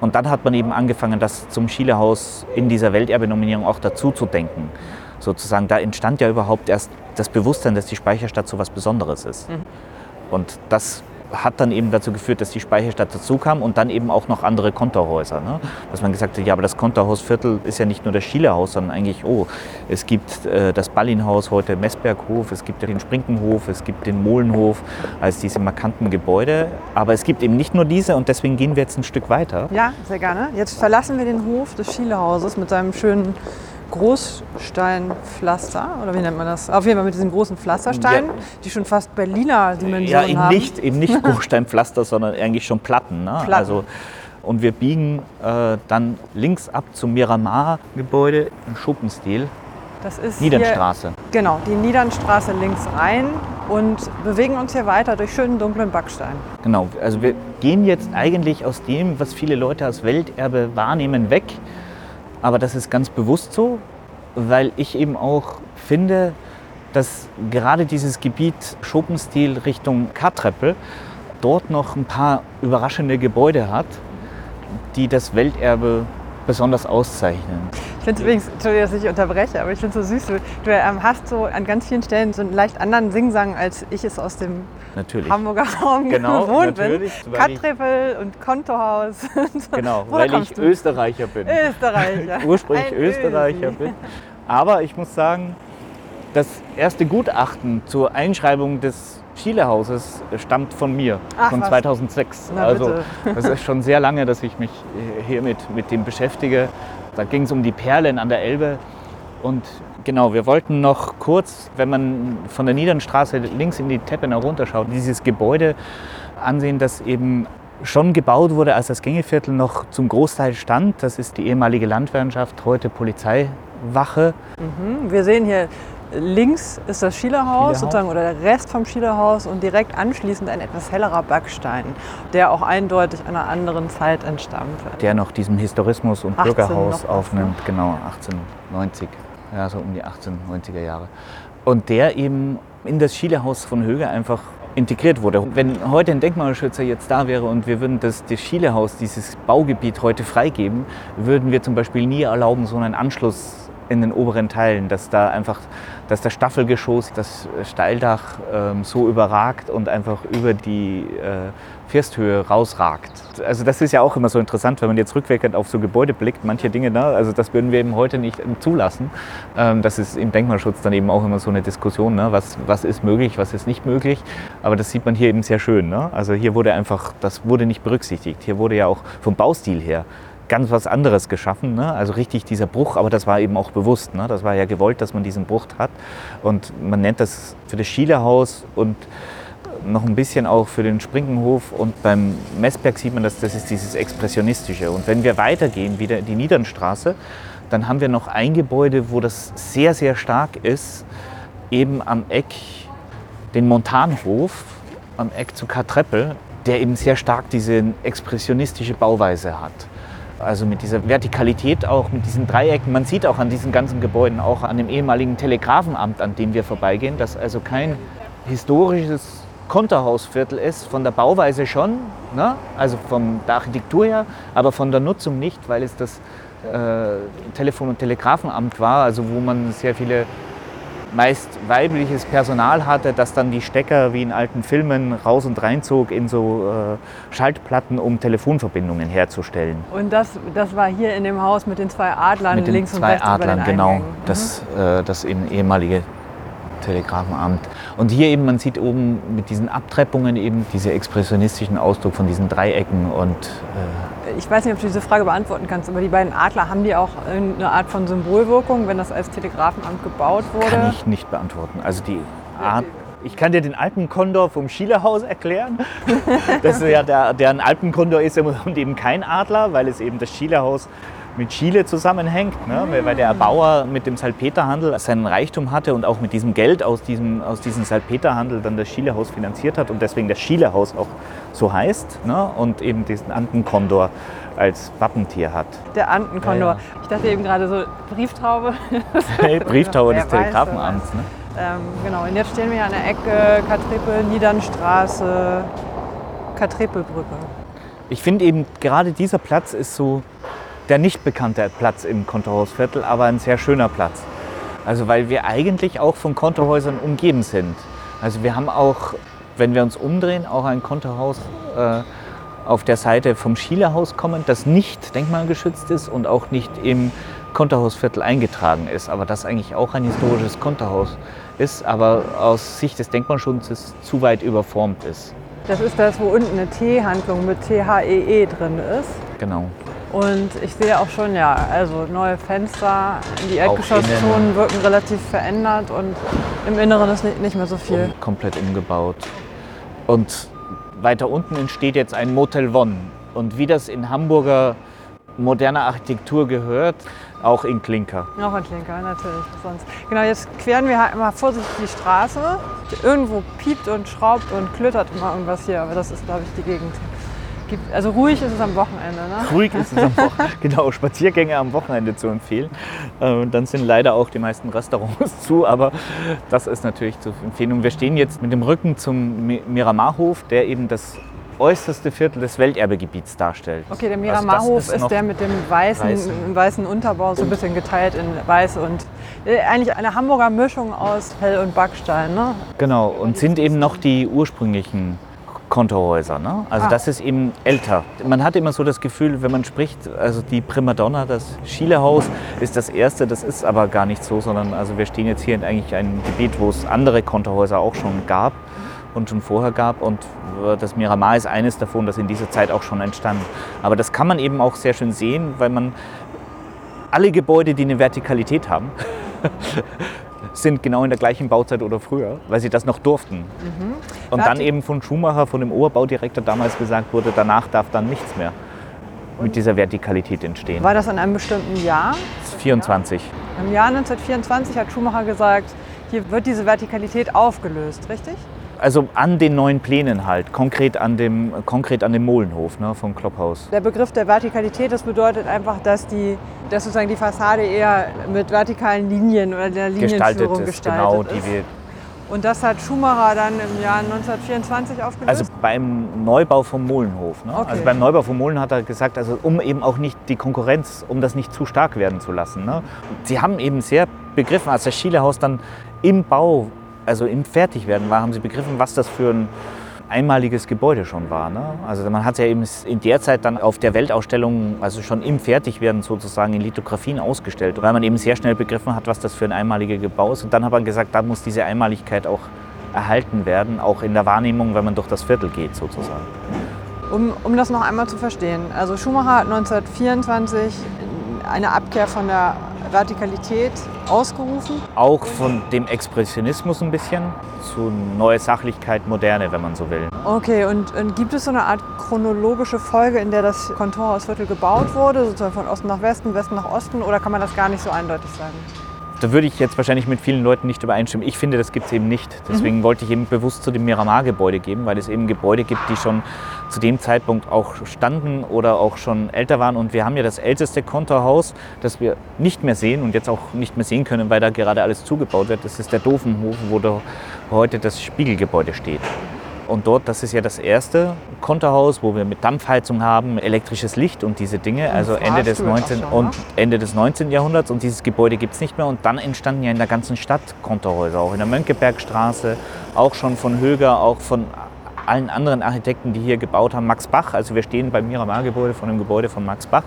[SPEAKER 2] Und dann hat man eben angefangen, das zum Schielehaus in dieser Welterbe-Nominierung auch dazu zu denken. Sozusagen, da entstand ja überhaupt erst das Bewusstsein, dass die Speicherstadt so was Besonderes ist. Und das hat dann eben dazu geführt, dass die Speicherstadt dazu kam und dann eben auch noch andere Konterhäuser. Ne? Dass man gesagt hat, ja, aber das Konterhausviertel ist ja nicht nur das Schielehaus, sondern eigentlich, oh, es gibt äh, das Ballinhaus, heute Messberghof, es gibt den Sprinkenhof, es gibt den Molenhof als diese markanten Gebäude. Aber es gibt eben nicht nur diese und deswegen gehen wir jetzt ein Stück weiter.
[SPEAKER 1] Ja, sehr gerne. Jetzt verlassen wir den Hof des Schielehauses mit seinem schönen Großsteinpflaster. Oder wie nennt man das? Auf jeden Fall mit diesen großen Pflastersteinen,
[SPEAKER 2] Ja.
[SPEAKER 1] die schon fast Berliner
[SPEAKER 2] Ja,
[SPEAKER 1] Dimensionen
[SPEAKER 2] eben
[SPEAKER 1] haben.
[SPEAKER 2] nicht, eben nicht Bruchsteinpflaster, sondern eigentlich schon Platten. Ne?
[SPEAKER 1] Platten.
[SPEAKER 2] Also, und wir biegen äh, dann links ab zum Miramar-Gebäude im Schuppenstil,
[SPEAKER 1] Das ist
[SPEAKER 2] Niedernstraße.
[SPEAKER 1] Hier, genau, die Niedernstraße links rein und bewegen uns hier weiter durch schönen dunklen Backstein.
[SPEAKER 2] Genau, also wir gehen jetzt eigentlich aus dem, was viele Leute als Welterbe wahrnehmen, weg. Aber das ist ganz bewusst so, weil ich eben auch finde, dass gerade dieses Gebiet Schopenstil Richtung Kartreppel dort noch ein paar überraschende Gebäude hat, die das Welterbe besonders auszeichnen.
[SPEAKER 1] Ich finde es übrigens, Entschuldigung, dass ich unterbreche, aber ich finde es so süß. Du, du ähm, hast so an ganz vielen Stellen so einen leicht anderen Singsang, als ich es aus dem
[SPEAKER 2] Natürlich.
[SPEAKER 1] Hamburger Raum
[SPEAKER 2] Genau,
[SPEAKER 1] gewohnt bin. Kattrippel und Kontohaus.
[SPEAKER 2] Genau, weil ich
[SPEAKER 1] du?
[SPEAKER 2] Österreicher bin.
[SPEAKER 1] Österreicher.
[SPEAKER 2] ursprünglich
[SPEAKER 1] Ein
[SPEAKER 2] Österreicher
[SPEAKER 1] Ösi.
[SPEAKER 2] bin. Aber ich muss sagen, das erste Gutachten zur Einschreibung des Schielehauses stammt von mir,
[SPEAKER 1] Ach,
[SPEAKER 2] von
[SPEAKER 1] was.
[SPEAKER 2] 2006.
[SPEAKER 1] Na,
[SPEAKER 2] also
[SPEAKER 1] bitte.
[SPEAKER 2] das ist schon sehr lange, dass ich mich hier mit, mit dem beschäftige. Da ging es um die Perlen an der Elbe. Und genau, wir wollten noch kurz, wenn man von der Niedernstraße links in die Teppenau runterschaut, dieses Gebäude ansehen, das eben schon gebaut wurde, als das Gängeviertel noch zum Großteil stand. Das ist die ehemalige Landwirtschaft, heute Polizeiwache.
[SPEAKER 1] Mhm. Wir sehen hier links ist das Schielerhaus, sozusagen, oder der Rest vom Schielerhaus und direkt anschließend ein etwas hellerer Backstein, der auch eindeutig einer anderen Zeit entstammt.
[SPEAKER 2] der noch diesem Historismus und
[SPEAKER 1] 18
[SPEAKER 2] Bürgerhaus aufnimmt, genau 1890, ja so um die 1890er Jahre. Und der eben in das Schielehaus von Höge einfach integriert wurde. Wenn heute ein Denkmalschützer jetzt da wäre und wir würden das, das Schielehaus, dieses Baugebiet heute freigeben, würden wir zum Beispiel nie erlauben, so einen Anschluss in den oberen Teilen, dass da einfach, dass das Staffelgeschoss, das Steildach ähm, so überragt und einfach über die äh, Firsthöhe rausragt. Also das ist ja auch immer so interessant, wenn man jetzt rückwirkend auf so Gebäude blickt, manche Dinge, ne, also das würden wir eben heute nicht ähm, zulassen. Ähm, das ist im Denkmalschutz dann eben auch immer so eine Diskussion, ne, was, was ist möglich, was ist nicht möglich. Aber das sieht man hier eben sehr schön. Ne? Also hier wurde einfach, das wurde nicht berücksichtigt. Hier wurde ja auch vom Baustil her ganz was anderes geschaffen. Ne? Also richtig dieser Bruch, aber das war eben auch bewusst. Ne? Das war ja gewollt, dass man diesen Bruch hat. Und man nennt das für das Schielehaus und noch ein bisschen auch für den Sprinkenhof. Und beim Messberg sieht man, dass das ist dieses Expressionistische. Und wenn wir weitergehen, wieder in die Niedernstraße, dann haben wir noch ein Gebäude, wo das sehr, sehr stark ist, eben am Eck, den Montanhof, am Eck zu Kartreppel, der eben sehr stark diese expressionistische Bauweise hat. Also mit dieser Vertikalität auch, mit diesen Dreiecken. Man sieht auch an diesen ganzen Gebäuden, auch an dem ehemaligen Telegrafenamt, an dem wir vorbeigehen, dass also kein historisches Konterhausviertel ist, von der Bauweise schon, ne? also von der Architektur her, aber von der Nutzung nicht, weil es das äh, Telefon- und Telegrafenamt war, also wo man sehr viele meist weibliches Personal hatte, das dann die Stecker wie in alten Filmen raus und reinzog in so äh, Schaltplatten, um Telefonverbindungen herzustellen.
[SPEAKER 1] Und das, das war hier in dem Haus mit den zwei Adlern
[SPEAKER 2] Mit den
[SPEAKER 1] links und
[SPEAKER 2] zwei
[SPEAKER 1] rechts über
[SPEAKER 2] Adlern,
[SPEAKER 1] den
[SPEAKER 2] genau.
[SPEAKER 1] Eingängen. Mhm.
[SPEAKER 2] Das, äh, das eben ehemalige Telegrafenamt. Und hier eben, man sieht oben mit diesen Abtreppungen eben diese expressionistischen Ausdruck von diesen Dreiecken und äh,
[SPEAKER 1] Ich weiß nicht, ob du diese Frage beantworten kannst, aber die beiden Adler, haben die auch eine Art von Symbolwirkung, wenn das als Telegrafenamt gebaut wurde?
[SPEAKER 2] kann ich nicht beantworten. Also die Art. Ich kann dir den Alpenkondor vom Schielehaus erklären. Das ist ja der, der ein Alpenkondor ist und eben kein Adler, weil es eben das Schielehaus mit Chile zusammenhängt, ne? weil- der Erbauer mit dem Salpeterhandel seinen Reichtum hatte und auch mit diesem Geld aus diesem, aus diesem Salpeterhandel dann das Schielehaus finanziert hat und deswegen das Schielehaus auch so heißt ne? und eben diesen Antenkondor als Wappentier hat.
[SPEAKER 1] Der Antenkondor.
[SPEAKER 2] Ja, ja.
[SPEAKER 1] Ich dachte eben gerade so Brieftaube.
[SPEAKER 2] Brieftaube des Telegrafenamts. Ne?
[SPEAKER 1] ähm, genau, und jetzt stehen wir hier an der Ecke Katrepe, Niedernstraße, Katrepelbrücke.
[SPEAKER 2] Ich finde eben gerade dieser Platz ist so der nicht bekannte Platz im Kontohausviertel, aber ein sehr schöner Platz. Also weil wir eigentlich auch von Kontohäusern umgeben sind. Also wir haben auch, wenn wir uns umdrehen, auch ein Kontohaus äh, auf der Seite vom Schielehaus kommen, das nicht denkmalgeschützt ist und auch nicht im Kontohausviertel eingetragen ist, aber das eigentlich auch ein historisches Kontohaus ist, aber aus Sicht des Denkmalschutzes zu weit überformt ist.
[SPEAKER 1] Das ist das, wo unten eine T-Handlung mit T-H-E-E -E drin ist.
[SPEAKER 2] Genau.
[SPEAKER 1] Und ich sehe auch schon, ja, also neue Fenster, die
[SPEAKER 2] Auch
[SPEAKER 1] Erdgeschosszonen wirken relativ verändert und im Inneren ist nicht, nicht mehr so viel.
[SPEAKER 2] um, komplett umgebaut. Und weiter unten entsteht jetzt ein Motel One. Und wie das in Hamburger moderner Architektur gehört, auch in Klinker.
[SPEAKER 1] Noch ein Klinker, natürlich. Sonst. Genau, jetzt queren wir halt mal vorsichtig die Straße. Irgendwo piept und schraubt und klötert immer irgendwas hier, aber das ist, glaube ich, die Gegend. Gibt- Also ruhig ist es am Wochenende, ne?
[SPEAKER 2] Ruhig ist es am Wochenende, genau, Spaziergänge am Wochenende zu empfehlen. Äh, Dann sind leider auch die meisten Restaurants zu, aber das ist natürlich zu empfehlen. Und wir stehen jetzt mit dem Rücken zum Mi- Miramarhof, der eben das äußerste Viertel des Welterbegebiets darstellt.
[SPEAKER 1] Okay, der
[SPEAKER 2] Also
[SPEAKER 1] Miramarhof ist,
[SPEAKER 2] noch-
[SPEAKER 1] der mit dem weißen,
[SPEAKER 2] weißen.
[SPEAKER 1] weißen Unterbau, so ein bisschen geteilt in weiß und äh, eigentlich eine Hamburger Mischung aus Hell und Backstein. Ne?
[SPEAKER 2] Genau, und sind eben noch die ursprünglichen Kontohäuser. Ne? Also
[SPEAKER 1] Ah.
[SPEAKER 2] das ist eben älter. Man hat immer so das Gefühl, wenn man spricht, also die Primadonna, das Schielehaus ist das erste, das ist aber gar nicht so, sondern also wir stehen jetzt hier in eigentlich einem Gebiet, wo es andere Kontohäuser auch schon gab. und schon vorher gab. Und das Miramar ist eines davon, das in dieser Zeit auch schon entstand. Aber das kann man eben auch sehr schön sehen, weil man alle Gebäude, die eine Vertikalität haben, sind genau in der gleichen Bauzeit oder früher, weil sie das noch durften. Mhm. Und dann eben von Schumacher, von dem Oberbaudirektor damals gesagt wurde, danach darf dann nichts mehr mit dieser Vertikalität entstehen.
[SPEAKER 1] War das in einem bestimmten Jahr?
[SPEAKER 2] 24.
[SPEAKER 1] Im Jahr 1924 hat Schumacher gesagt, hier wird diese Vertikalität aufgelöst, richtig?
[SPEAKER 2] Also an den neuen Plänen halt, konkret an dem, konkret an dem Molenhof ne, vom Klopphaus.
[SPEAKER 1] Der Begriff der Vertikalität, das bedeutet einfach, dass, die, dass sozusagen die Fassade eher mit vertikalen Linien oder der Linienführung gestaltet ist. Genau,
[SPEAKER 2] ist. die wir
[SPEAKER 1] und das hat Schumacher dann im Jahr 1924 aufgelöst?
[SPEAKER 2] Also beim Neubau vom Molenhof. Ne? Okay. Also beim Neubau vom Molen hat er gesagt, also um eben auch nicht die Konkurrenz, um das nicht zu stark werden zu lassen. Ne? Sie haben eben sehr begriffen, als das Schielehaus dann im Bau, also im Fertigwerden war, haben sie begriffen, was das für ein einmaliges Gebäude schon war. Ne? Also man hat es ja eben in der Zeit dann auf der Weltausstellung, also schon im Fertigwerden sozusagen in Lithografien ausgestellt, weil man eben sehr schnell begriffen hat, was das für ein einmaliger Gebau ist. Und dann hat man gesagt, da muss diese Einmaligkeit auch erhalten werden, auch in der Wahrnehmung, wenn man durch das Viertel geht sozusagen.
[SPEAKER 1] Um, um das noch einmal zu verstehen, also Schumacher hat 1924 eine Abkehr von der Vertikalität ausgerufen.
[SPEAKER 2] Auch von dem Expressionismus ein bisschen zu neue Sachlichkeit, Moderne, wenn man so will.
[SPEAKER 1] Okay, und, und gibt es so eine Art chronologische Folge, in der das Kontorhausviertel gebaut wurde, sozusagen von Osten nach Westen, Westen nach Osten, oder kann man das gar nicht so eindeutig sagen?
[SPEAKER 2] Da würde ich jetzt wahrscheinlich mit vielen Leuten nicht übereinstimmen. Ich finde, das gibt es eben nicht. Deswegen mhm. wollte ich eben bewusst zu dem Miramar-Gebäude geben, weil es eben Gebäude gibt, die schon zu dem Zeitpunkt auch standen oder auch schon älter waren. Und wir haben ja das älteste Kontorhaus, das wir nicht mehr sehen und jetzt auch nicht mehr sehen können, weil da gerade alles zugebaut wird. Das ist der Dofenhof, wo da heute das Spiegelgebäude steht. Und dort, das ist ja das erste Konterhaus, wo wir mit Dampfheizung haben, elektrisches Licht und diese Dinge, also Ende des, 19, schon, und Ende des 19. Jahrhunderts. Und dieses Gebäude gibt es nicht mehr. Und dann entstanden ja in der ganzen Stadt Konterhäuser, auch in der Mönckebergstraße, auch schon von Höger, auch von allen anderen Architekten, die hier gebaut haben. Max Bach, also wir stehen beim Miramar-Gebäude von dem Gebäude von Max Bach.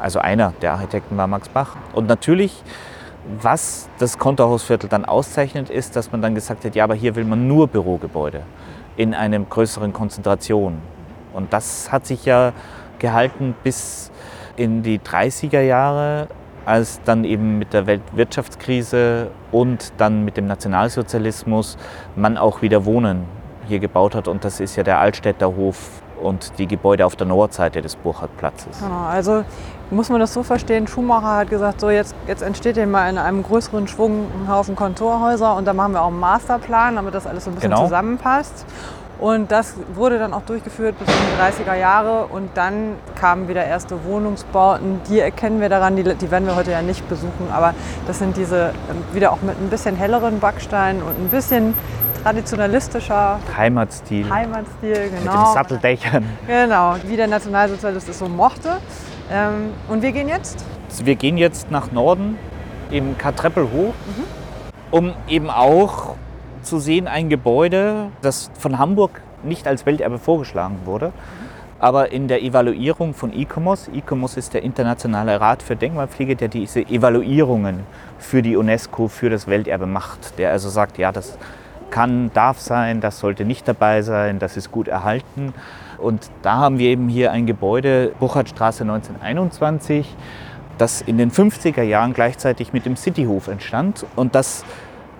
[SPEAKER 2] Also einer der Architekten war Max Bach. Und natürlich was das Konterhausviertel dann auszeichnet, ist, dass man dann gesagt hat, ja, aber hier will man nur Bürogebäude in einer größeren Konzentration. Und das hat sich ja gehalten bis in die 30er Jahre, als dann eben mit der Weltwirtschaftskrise und dann mit dem Nationalsozialismus man auch wieder Wohnen hier gebaut hat. Und das ist ja der Altstädter Hof und die Gebäude auf der Nordseite des Burchardplatzes.
[SPEAKER 1] Genau, also muss man das so verstehen, Schumacher hat gesagt, so jetzt, jetzt entsteht hier mal in einem größeren Schwung ein Haufen Kontorhäuser und da machen wir auch einen Masterplan, damit das alles so ein bisschen genau. zusammenpasst. Und das wurde dann auch durchgeführt bis in die 30er Jahre und dann kamen wieder erste Wohnungsbauten. Die erkennen wir daran, die, die werden wir heute ja nicht besuchen, aber das sind diese ähm, wieder auch mit ein bisschen helleren Backsteinen und ein bisschen traditionalistischer
[SPEAKER 2] Heimatstil.
[SPEAKER 1] Heimatstil, genau.
[SPEAKER 2] Mit den Satteldächern.
[SPEAKER 1] Genau, wie der Nationalsozialist es so mochte. Ähm, und wir gehen jetzt?
[SPEAKER 2] Wir gehen jetzt nach Norden, im Kartreppel hoch, mhm. um eben auch zu sehen ein Gebäude, das von Hamburg nicht als Welterbe vorgeschlagen wurde, mhm. aber in der Evaluierung von ICOMOS, ICOMOS ist der Internationale Rat für Denkmalpflege, der diese Evaluierungen für die UNESCO, für das Welterbe macht, der also sagt, ja, das kann, darf sein, das sollte nicht dabei sein, das ist gut erhalten. Und da haben wir eben hier ein Gebäude, Buchardtstraße 1921, das in den 50er Jahren gleichzeitig mit dem Cityhof entstand und das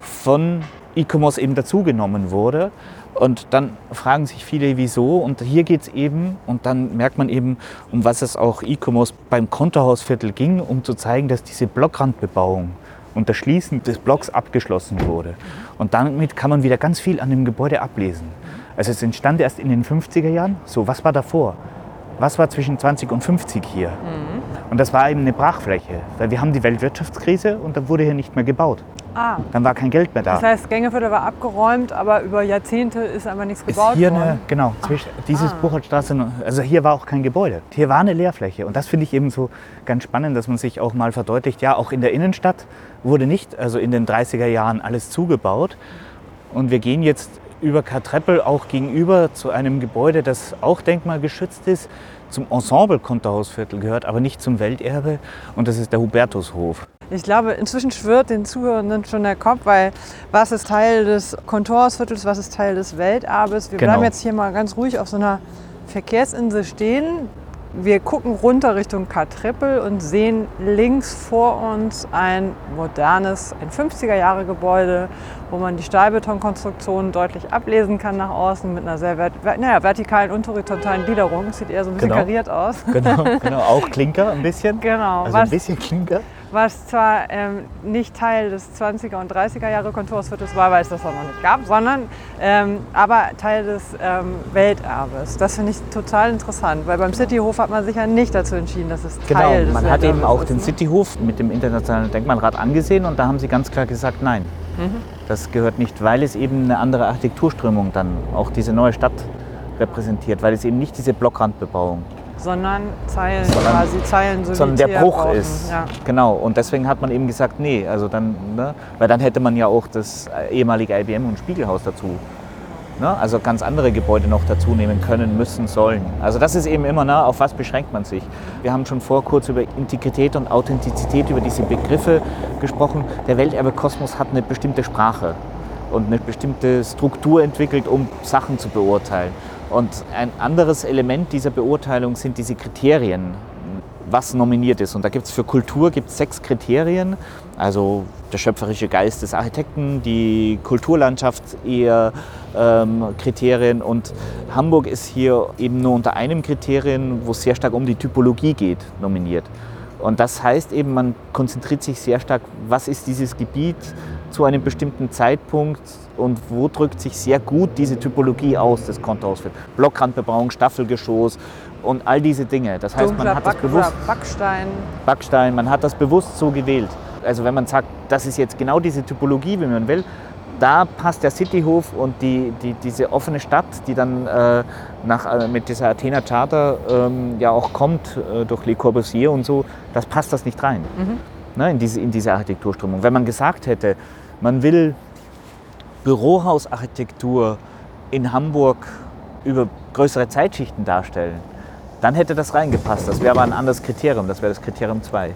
[SPEAKER 2] von ICOMOS eben dazugenommen wurde. Und dann fragen sich viele, wieso. Und hier geht es eben, und dann merkt man eben, um was es auch ICOMOS beim Konterhausviertel ging, um zu zeigen, dass diese Blockrandbebauung und das Schließen des Blocks abgeschlossen wurde. Und damit kann man wieder ganz viel an dem Gebäude ablesen. Also es entstand erst in den 50er Jahren. So, was war davor? Was war zwischen 20 und 50 hier? Mhm. Und das war eben eine Brachfläche, weil wir haben die Weltwirtschaftskrise und da wurde hier nicht mehr gebaut. Ah. Dann war kein Geld mehr da.
[SPEAKER 1] Das heißt, Gängeviertel war abgeräumt, aber über Jahrzehnte ist einfach nichts gebaut
[SPEAKER 2] ist hier worden. Eine, genau, zwischen, dieses ah. Buchholzstraße, also hier war auch kein Gebäude. Hier war eine Leerfläche. Und das finde ich eben so ganz spannend, dass man sich auch mal verdeutlicht, ja, auch in der Innenstadt wurde nicht, also in den 30er Jahren alles zugebaut. Und wir gehen jetzt über Kartreppel auch gegenüber zu einem Gebäude, das auch denkmalgeschützt ist, zum Ensemble Konterhausviertel gehört, aber nicht zum Welterbe. Und das ist der Hubertushof.
[SPEAKER 1] Ich glaube, inzwischen schwirrt den Zuhörenden schon der Kopf, weil was ist Teil des Kontorsviertels, was ist Teil des Welterbes? Wir
[SPEAKER 2] Genau.
[SPEAKER 1] bleiben jetzt hier mal ganz ruhig auf so einer Verkehrsinsel stehen. Wir gucken runter Richtung Kartrippel und sehen links vor uns ein modernes, ein 50er-Jahre-Gebäude, wo man die Stahlbetonkonstruktion deutlich ablesen kann nach außen mit einer sehr vert naja, vertikalen und horizontalen Gliederung. Sieht eher so ein bisschen
[SPEAKER 2] Genau.
[SPEAKER 1] kariert aus.
[SPEAKER 2] Genau, genau. Auch Klinker ein bisschen.
[SPEAKER 1] Genau,
[SPEAKER 2] Also ein
[SPEAKER 1] was,
[SPEAKER 2] bisschen Klinker.
[SPEAKER 1] was zwar ähm, nicht Teil des 20er und 30er Jahre Kontorsviertels war, weil es das auch noch nicht gab, sondern ähm, aber Teil des ähm, Welterbes. Das finde ich total interessant, weil beim Cityhof hat man sich ja nicht dazu entschieden, dass es
[SPEAKER 2] Genau,
[SPEAKER 1] Teil des
[SPEAKER 2] man hat eben auch
[SPEAKER 1] ist,
[SPEAKER 2] den
[SPEAKER 1] ne?
[SPEAKER 2] Cityhof mit dem Internationalen Denkmalrat angesehen und da haben sie ganz klar gesagt, nein,
[SPEAKER 1] Mhm.
[SPEAKER 2] das gehört nicht, weil es eben eine andere Architekturströmung dann auch diese neue Stadt repräsentiert, weil es eben nicht diese Blockrandbebauung,
[SPEAKER 1] sondern Zeilen,
[SPEAKER 2] Sondern-
[SPEAKER 1] quasi Zeilen
[SPEAKER 2] sondern der Bruch
[SPEAKER 1] brauchen.
[SPEAKER 2] ist.
[SPEAKER 1] Ja.
[SPEAKER 2] Genau, und deswegen hat man eben gesagt, nee, also dann, ne, weil dann hätte man ja auch das äh, ehemalige IBM und Spiegelhaus dazu. Ne, also ganz andere Gebäude noch dazu nehmen können, müssen, sollen. Also das ist eben immer, ne, auf was beschränkt man sich. Wir haben schon vor kurz über Integrität und Authentizität, über diese Begriffe gesprochen. Der Welterbekosmos hat eine bestimmte Sprache und eine bestimmte Struktur entwickelt, um Sachen zu beurteilen. Und ein anderes Element dieser Beurteilung sind diese Kriterien, was nominiert ist. Und da gibt es für Kultur gibt's sechs Kriterien. Also der schöpferische Geist des Architekten, die Kulturlandschaft eher ähm, Kriterien. Und Hamburg ist hier eben nur unter einem Kriterien, wo es sehr stark um die Typologie geht, nominiert. Und das heißt eben, man konzentriert sich sehr stark, was ist dieses Gebiet zu einem bestimmten Zeitpunkt und wo drückt sich sehr gut diese Typologie aus des Kontorausfälls. Blockrandbebauung, Staffelgeschoss und all diese Dinge. Das heißt,
[SPEAKER 1] Dunkler
[SPEAKER 2] man hat das
[SPEAKER 1] Back
[SPEAKER 2] bewusst
[SPEAKER 1] oder Backstein.
[SPEAKER 2] Backstein, man hat das bewusst so gewählt. Also wenn man sagt, das ist jetzt genau diese Typologie, wie man will, da passt der Cityhof und die, die, diese offene Stadt, die dann äh, nach, äh, mit dieser Athena Charta ähm, ja auch kommt, äh, durch Le Corbusier und so, das passt das nicht rein ne, in, diese, in diese Architekturströmung. Wenn man gesagt hätte, man will Bürohausarchitektur in Hamburg über größere Zeitschichten darstellen, dann hätte das reingepasst. Das wäre aber ein anderes Kriterium, das wäre das Kriterium 2.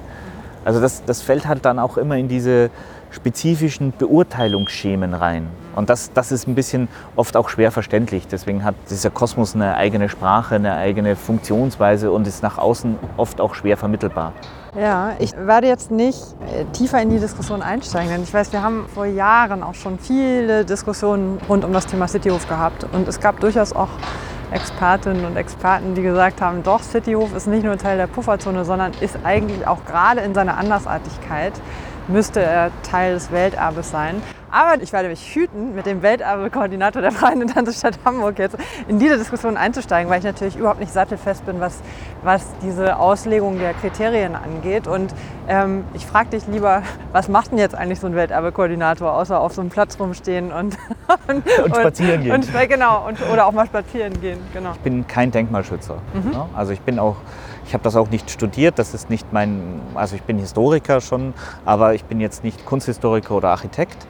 [SPEAKER 2] Also das, das fällt halt dann auch immer in diese spezifischen Beurteilungsschemen rein. Und das, das ist ein bisschen oft auch schwer verständlich. Deswegen hat dieser Kosmos eine eigene Sprache, eine eigene Funktionsweise und ist nach außen oft auch schwer vermittelbar.
[SPEAKER 1] Ja, ich werde jetzt nicht äh, tiefer in die Diskussion einsteigen, denn ich weiß, wir haben vor Jahren auch schon viele Diskussionen rund um das Thema Cityhof gehabt. Und es gab durchaus auch Expertinnen und Experten, die gesagt haben, doch, Cityhof ist nicht nur Teil der Pufferzone, sondern ist eigentlich auch gerade in seiner Andersartigkeit, müsste er Teil des Welterbes sein. Aber ich werde mich hüten, mit dem Welterbe-Koordinator der Freien Hansestadt Hamburg jetzt in diese Diskussion einzusteigen, weil ich natürlich überhaupt nicht sattelfest bin, was, was diese Auslegung der Kriterien angeht. Und ähm, ich frage dich lieber, was macht denn jetzt eigentlich so ein Welterbe-Koordinator, außer auf so einem Platz rumstehen und, und,
[SPEAKER 2] spazieren gehen.
[SPEAKER 1] Und, genau, und, oder auch mal spazieren gehen. Genau.
[SPEAKER 2] Ich bin kein Denkmalschützer. Ne? Also ich bin auch, ich habe das auch nicht studiert, das ist nicht mein, also ich bin Historiker schon, aber ich bin jetzt nicht Kunsthistoriker oder Architekt.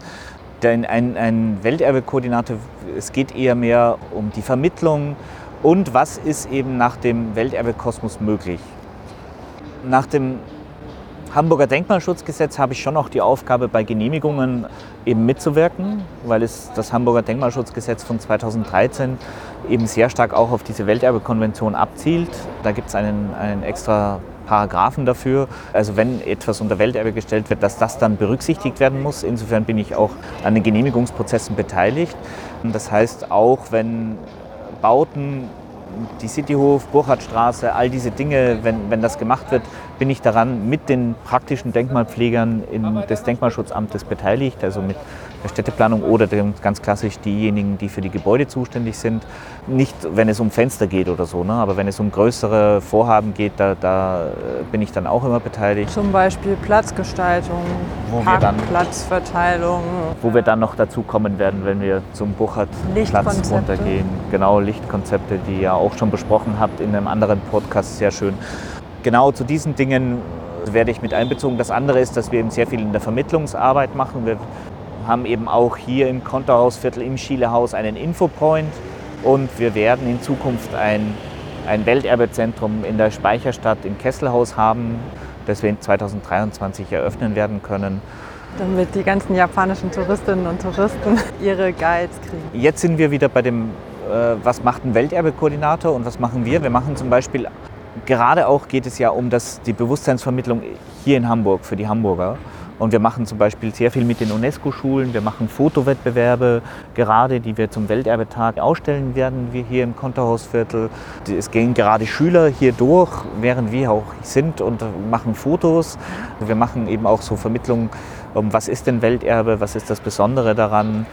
[SPEAKER 2] Denn ein, ein Welterbe-Koordinator, es geht eher mehr um die Vermittlung und was ist eben nach dem Welterbekosmos möglich. Nach dem Hamburger Denkmalschutzgesetz habe ich schon auch die Aufgabe, bei Genehmigungen eben mitzuwirken, weil es das Hamburger Denkmalschutzgesetz von 2013 eben sehr stark auch auf diese Welterbekonvention abzielt. Da gibt es einen, einen extra Paragraphen dafür. Also wenn etwas unter Welterbe gestellt wird, dass das dann berücksichtigt werden muss. Insofern bin ich auch an den Genehmigungsprozessen beteiligt. Das heißt, auch wenn Bauten die Cityhof, Burchardstraße, all diese Dinge, wenn, wenn das gemacht wird, bin ich daran mit den praktischen Denkmalpflegern in, des Denkmalschutzamtes beteiligt, also mit der Städteplanung oder dem, ganz klassisch diejenigen, die für die Gebäude zuständig sind. Nicht, wenn es um Fenster geht oder so, ne? aber wenn es um größere Vorhaben geht, da, da äh, bin ich dann auch immer beteiligt.
[SPEAKER 1] Zum Beispiel Platzgestaltung,
[SPEAKER 2] Wo
[SPEAKER 1] Parkplatzverteilung.
[SPEAKER 2] Wo wir dann noch dazu kommen werden, wenn wir zum
[SPEAKER 1] Lichtkonzepte.
[SPEAKER 2] runtergehen. Genau, Lichtkonzepte, die ihr auch schon besprochen habt in einem anderen Podcast, sehr schön. Genau zu diesen Dingen werde ich mit einbezogen. Das andere ist, dass wir eben sehr viel in der Vermittlungsarbeit machen. Wir haben eben auch hier im Kontohausviertel im Schielehaus einen Infopoint und wir werden in Zukunft ein, ein Welterbezentrum in der Speicherstadt im Kesselhaus haben. das wir in 2023 eröffnen werden können.
[SPEAKER 1] Damit die ganzen japanischen Touristinnen und Touristen ihre Guides kriegen.
[SPEAKER 2] Jetzt sind wir wieder bei dem, äh, was macht ein Welterbe-Koordinator und was machen wir? Wir machen zum Beispiel, gerade auch geht es ja um das, die Bewusstseinsvermittlung hier in Hamburg für die Hamburger. Und wir machen zum Beispiel sehr viel mit den UNESCO-Schulen. Wir machen Fotowettbewerbe, gerade die wir zum Welterbetag ausstellen werden, wir hier im Konterhausviertel. Es gehen gerade Schüler hier durch, während wir auch sind und machen Fotos. Wir machen eben auch so Vermittlungen, um was ist denn Welterbe, was ist das Besondere daran.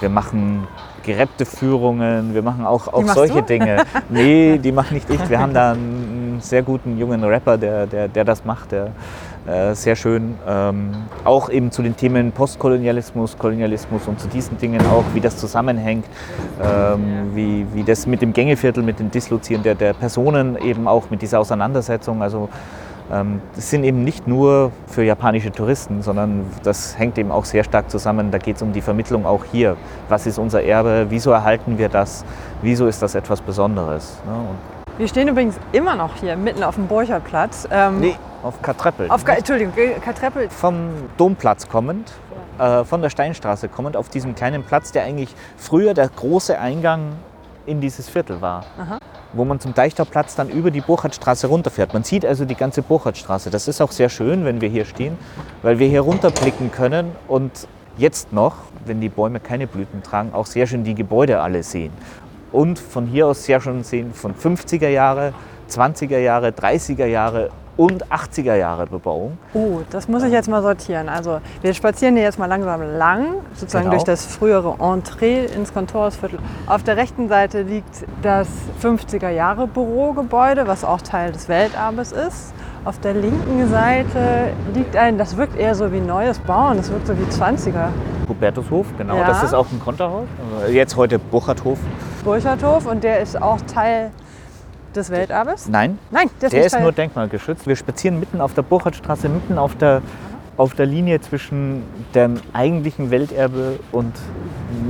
[SPEAKER 2] Wir machen gereppte Führungen, wir machen auch, auch solche du? Dinge. Nee, die mache nicht ich. Wir haben da einen sehr guten jungen Rapper, der, der, der das macht, der äh, sehr schön. Ähm, auch eben zu den Themen Postkolonialismus, Kolonialismus und zu diesen Dingen auch, wie das zusammenhängt, ähm, wie, wie das mit dem Gängeviertel, mit dem Dislozieren der, der Personen eben auch mit dieser Auseinandersetzung. Also das sind eben nicht nur für japanische Touristen, sondern das hängt eben auch sehr stark zusammen. Da geht es um die Vermittlung auch hier. Was ist unser Erbe? Wieso erhalten wir das? Wieso ist das etwas Besonderes?
[SPEAKER 1] Ne? Wir stehen übrigens immer noch hier mitten auf dem Borcherplatz.
[SPEAKER 2] Ähm, nee, auf Kartreppel.
[SPEAKER 1] Auf Ka Entschuldigung, Kartreppel.
[SPEAKER 2] Vom Domplatz kommend, äh, von der Steinstraße kommend, auf diesem kleinen Platz, der eigentlich früher der große Eingang in dieses Viertel war. Aha. Wo man zum Deichtorplatz dann über die Burchardstraße runterfährt. Man sieht also die ganze Burchardstraße. Das ist auch sehr schön, wenn wir hier stehen, weil wir hier runterblicken können und jetzt noch, wenn die Bäume keine Blüten tragen, auch sehr schön die Gebäude alle sehen und von hier aus sehr schon sehen von 50er Jahre, 20er Jahre, 30er Jahre und 80er Jahre Bebauung.
[SPEAKER 1] Oh, das muss ich jetzt mal sortieren. Also wir spazieren hier jetzt mal langsam lang, sozusagen genau. durch das frühere Entree ins Kontorsviertel. Auf der rechten Seite liegt das 50er Jahre Bürogebäude, was auch Teil des Welterbes ist. Auf der linken Seite liegt ein, das wirkt eher so wie neues Bauen, das wirkt so wie 20er.
[SPEAKER 2] Hubertushof, genau. Ja. Das ist auch ein Konterhaus. Also jetzt heute Burchardhof.
[SPEAKER 1] Burchardhof und der ist auch Teil des Welterbes?
[SPEAKER 2] Nein.
[SPEAKER 1] Nein,
[SPEAKER 2] der ist, der ist nur denkmalgeschützt. Wir spazieren mitten auf der Burchardstraße, mitten auf der, auf der Linie zwischen dem eigentlichen Welterbe und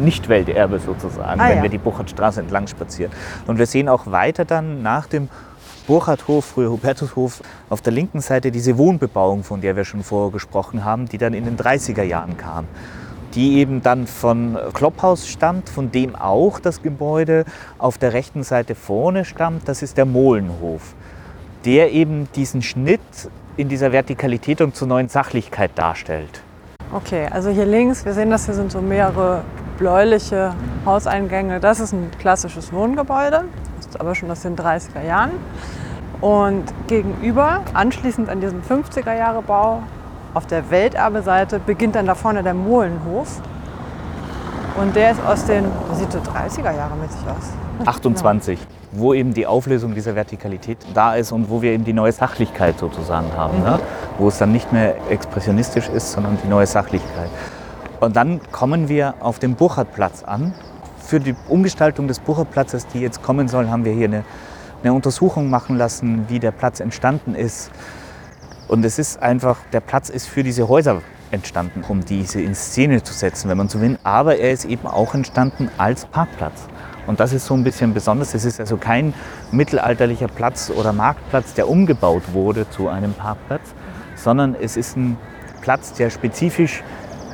[SPEAKER 2] Nicht-Welterbe sozusagen, ah, wenn ja. wir die Burchardstraße entlang spazieren. Und wir sehen auch weiter dann nach dem Burchardhof, früher Hubertushof, auf der linken Seite diese Wohnbebauung, von der wir schon vorher gesprochen haben, die dann in den 30er Jahren kam die eben dann von Klopphaus stammt, von dem auch das Gebäude auf der rechten Seite vorne stammt. Das ist der Molenhof, der eben diesen Schnitt in dieser Vertikalität und zur neuen Sachlichkeit darstellt.
[SPEAKER 1] Okay, also hier links, wir sehen das hier sind so mehrere bläuliche Hauseingänge. Das ist ein klassisches Wohngebäude, ist aber schon aus den 30er Jahren. Und gegenüber, anschließend an diesem 50er Jahre Bau, auf der Welterbe-Seite beginnt dann da vorne der Mohlenhof. Und der ist aus den, sieht so 30er Jahre mit sich aus.
[SPEAKER 2] 28, genau. wo eben die Auflösung dieser Vertikalität da ist und wo wir eben die neue Sachlichkeit sozusagen haben. Ne? Mhm. Ne? Wo es dann nicht mehr expressionistisch ist, sondern die neue Sachlichkeit. Und dann kommen wir auf dem Burchardplatz an. Für die Umgestaltung des Burchardplatzes, die jetzt kommen soll, haben wir hier eine, eine Untersuchung machen lassen, wie der Platz entstanden ist und es ist einfach, der Platz ist für diese Häuser entstanden, um diese in Szene zu setzen, wenn man so will. Aber er ist eben auch entstanden als Parkplatz. Und das ist so ein bisschen besonders. Es ist also kein mittelalterlicher Platz oder Marktplatz, der umgebaut wurde zu einem Parkplatz, sondern es ist ein Platz, der spezifisch,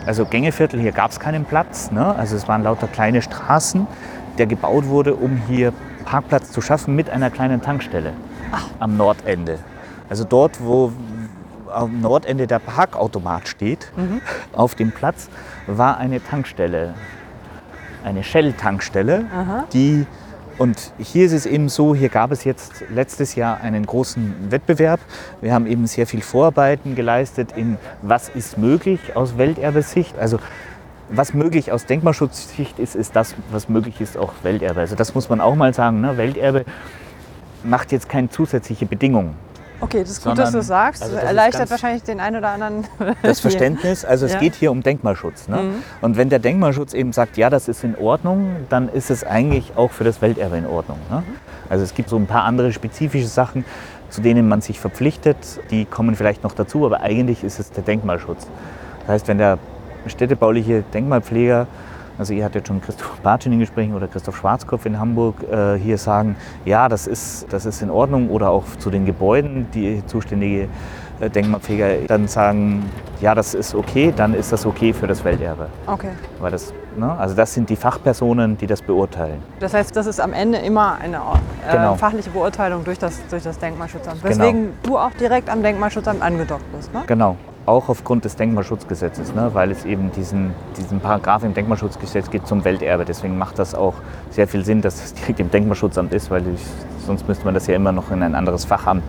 [SPEAKER 2] also Gängeviertel, hier gab es keinen Platz, ne? also es waren lauter kleine Straßen, der gebaut wurde, um hier Parkplatz zu schaffen mit einer kleinen Tankstelle Ach. am Nordende. Also dort, wo am Nordende der Parkautomat steht, mhm. auf dem Platz, war eine Tankstelle, eine Shell-Tankstelle, die und hier ist es eben so, hier gab es jetzt letztes Jahr einen großen Wettbewerb. Wir haben eben sehr viel Vorarbeiten geleistet in was ist möglich aus Welterbesicht. Also was möglich aus Denkmalschutzsicht ist, ist das, was möglich ist auch Welterbe. Also das muss man auch mal sagen. Ne? Welterbe macht jetzt keine zusätzliche Bedingung.
[SPEAKER 1] Okay, das ist gut, dass du sagst. Also das erleichtert wahrscheinlich den einen oder anderen.
[SPEAKER 2] Das Verständnis, also es ja. geht hier um Denkmalschutz. Ne? Mhm. Und wenn der Denkmalschutz eben sagt, ja, das ist in Ordnung, dann ist es eigentlich auch für das Welterbe in Ordnung. Ne? Also es gibt so ein paar andere spezifische Sachen, zu denen man sich verpflichtet, die kommen vielleicht noch dazu, aber eigentlich ist es der Denkmalschutz. Das heißt, wenn der städtebauliche Denkmalpfleger also ihr hattet schon Christoph Bartsch in den Gesprächen oder Christoph Schwarzkopf in Hamburg äh, hier sagen, ja, das ist, das ist in Ordnung oder auch zu den Gebäuden, die zuständige äh, Denkmalpfleger dann sagen, ja, das ist okay, dann ist das okay für das Welterbe.
[SPEAKER 1] Okay.
[SPEAKER 2] Weil das, ne, also das sind die Fachpersonen, die das beurteilen.
[SPEAKER 1] Das heißt, das ist am Ende immer eine äh,
[SPEAKER 2] Genau.
[SPEAKER 1] fachliche Beurteilung durch das, durch das Denkmalschutzamt.
[SPEAKER 2] Genau.
[SPEAKER 1] Weswegen du auch direkt am Denkmalschutzamt angedockt bist, ne?
[SPEAKER 2] Genau. Auch aufgrund des Denkmalschutzgesetzes, ne, weil es eben diesen, diesen Paragraph im Denkmalschutzgesetz gibt zum Welterbe. Deswegen macht das auch sehr viel Sinn, dass es direkt im Denkmalschutzamt ist, weil ich, sonst müsste man das ja immer noch in ein anderes Fachamt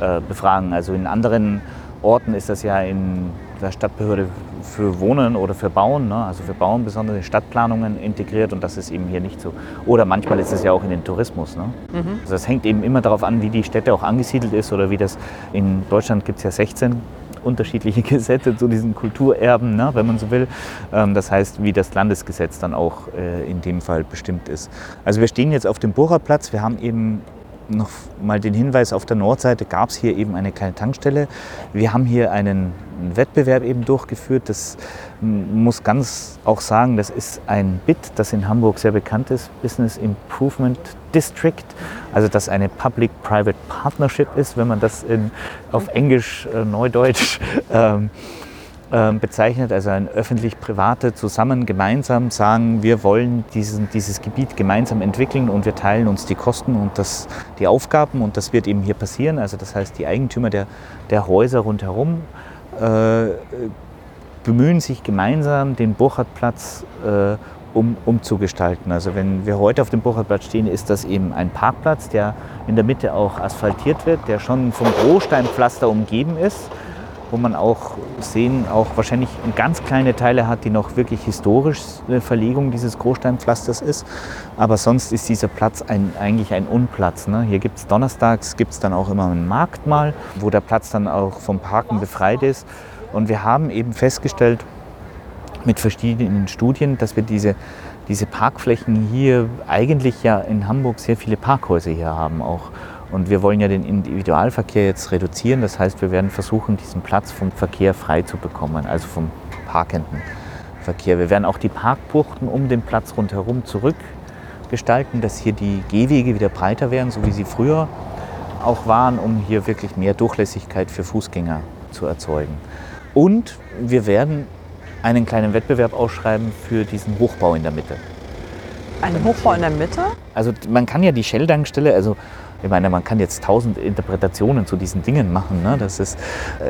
[SPEAKER 2] äh, befragen. Also in anderen Orten ist das ja in der Stadtbehörde für Wohnen oder für Bauen, ne, also für Bauen besonders Stadtplanungen integriert und das ist eben hier nicht so. Oder manchmal ist es ja auch in den Tourismus. Ne? Also das hängt eben immer darauf an, wie die Städte auch angesiedelt ist oder wie das in Deutschland gibt es ja 16 unterschiedliche Gesetze zu diesen Kulturerben, ne, wenn man so will. Ähm, das heißt, wie das Landesgesetz dann auch äh, in dem Fall bestimmt ist. Also wir stehen jetzt auf dem Burcherplatz. Wir haben eben noch mal den Hinweis, auf der Nordseite gab es hier eben eine kleine Tankstelle. Wir haben hier einen Wettbewerb eben durchgeführt. Das muss ganz auch sagen, das ist ein BIT, das in Hamburg sehr bekannt ist, Business Improvement District. Also das eine Public-Private Partnership ist, wenn man das in, auf Englisch, äh, Neudeutsch ähm, ähm, bezeichnet, also ein öffentlich-private zusammen gemeinsam sagen, wir wollen diesen, dieses Gebiet gemeinsam entwickeln und wir teilen uns die Kosten und das, die Aufgaben und das wird eben hier passieren. Also das heißt, die Eigentümer der, der Häuser rundherum äh, bemühen sich gemeinsam, den Burchardplatz äh, um, umzugestalten. Also wenn wir heute auf dem Burchardplatz stehen, ist das eben ein Parkplatz, der in der Mitte auch asphaltiert wird, der schon vom Großsteinpflaster umgeben ist wo man auch sehen, auch wahrscheinlich ganz kleine Teile hat, die noch wirklich historisch eine Verlegung dieses Großsteinpflasters ist. Aber sonst ist dieser Platz ein, eigentlich ein Unplatz. Ne? Hier gibt es donnerstags gibt's dann auch immer einen Markt mal, wo der Platz dann auch vom Parken befreit ist. Und wir haben eben festgestellt mit verschiedenen Studien, dass wir diese, diese Parkflächen hier eigentlich ja in Hamburg sehr viele Parkhäuser hier haben auch. Und wir wollen ja den Individualverkehr jetzt reduzieren. Das heißt, wir werden versuchen, diesen Platz vom Verkehr frei zu bekommen, also vom parkenden Verkehr. Wir werden auch die Parkbuchten um den Platz rundherum zurückgestalten, dass hier die Gehwege wieder breiter werden, so wie sie früher auch waren, um hier wirklich mehr Durchlässigkeit für Fußgänger zu erzeugen. Und wir werden einen kleinen Wettbewerb ausschreiben für diesen Hochbau in der Mitte.
[SPEAKER 1] Ein Hochbau in der Mitte?
[SPEAKER 2] Also man kann ja die Shell-Tankstelle, also ich meine, man kann jetzt tausend Interpretationen zu diesen Dingen machen. Ne? Das ist,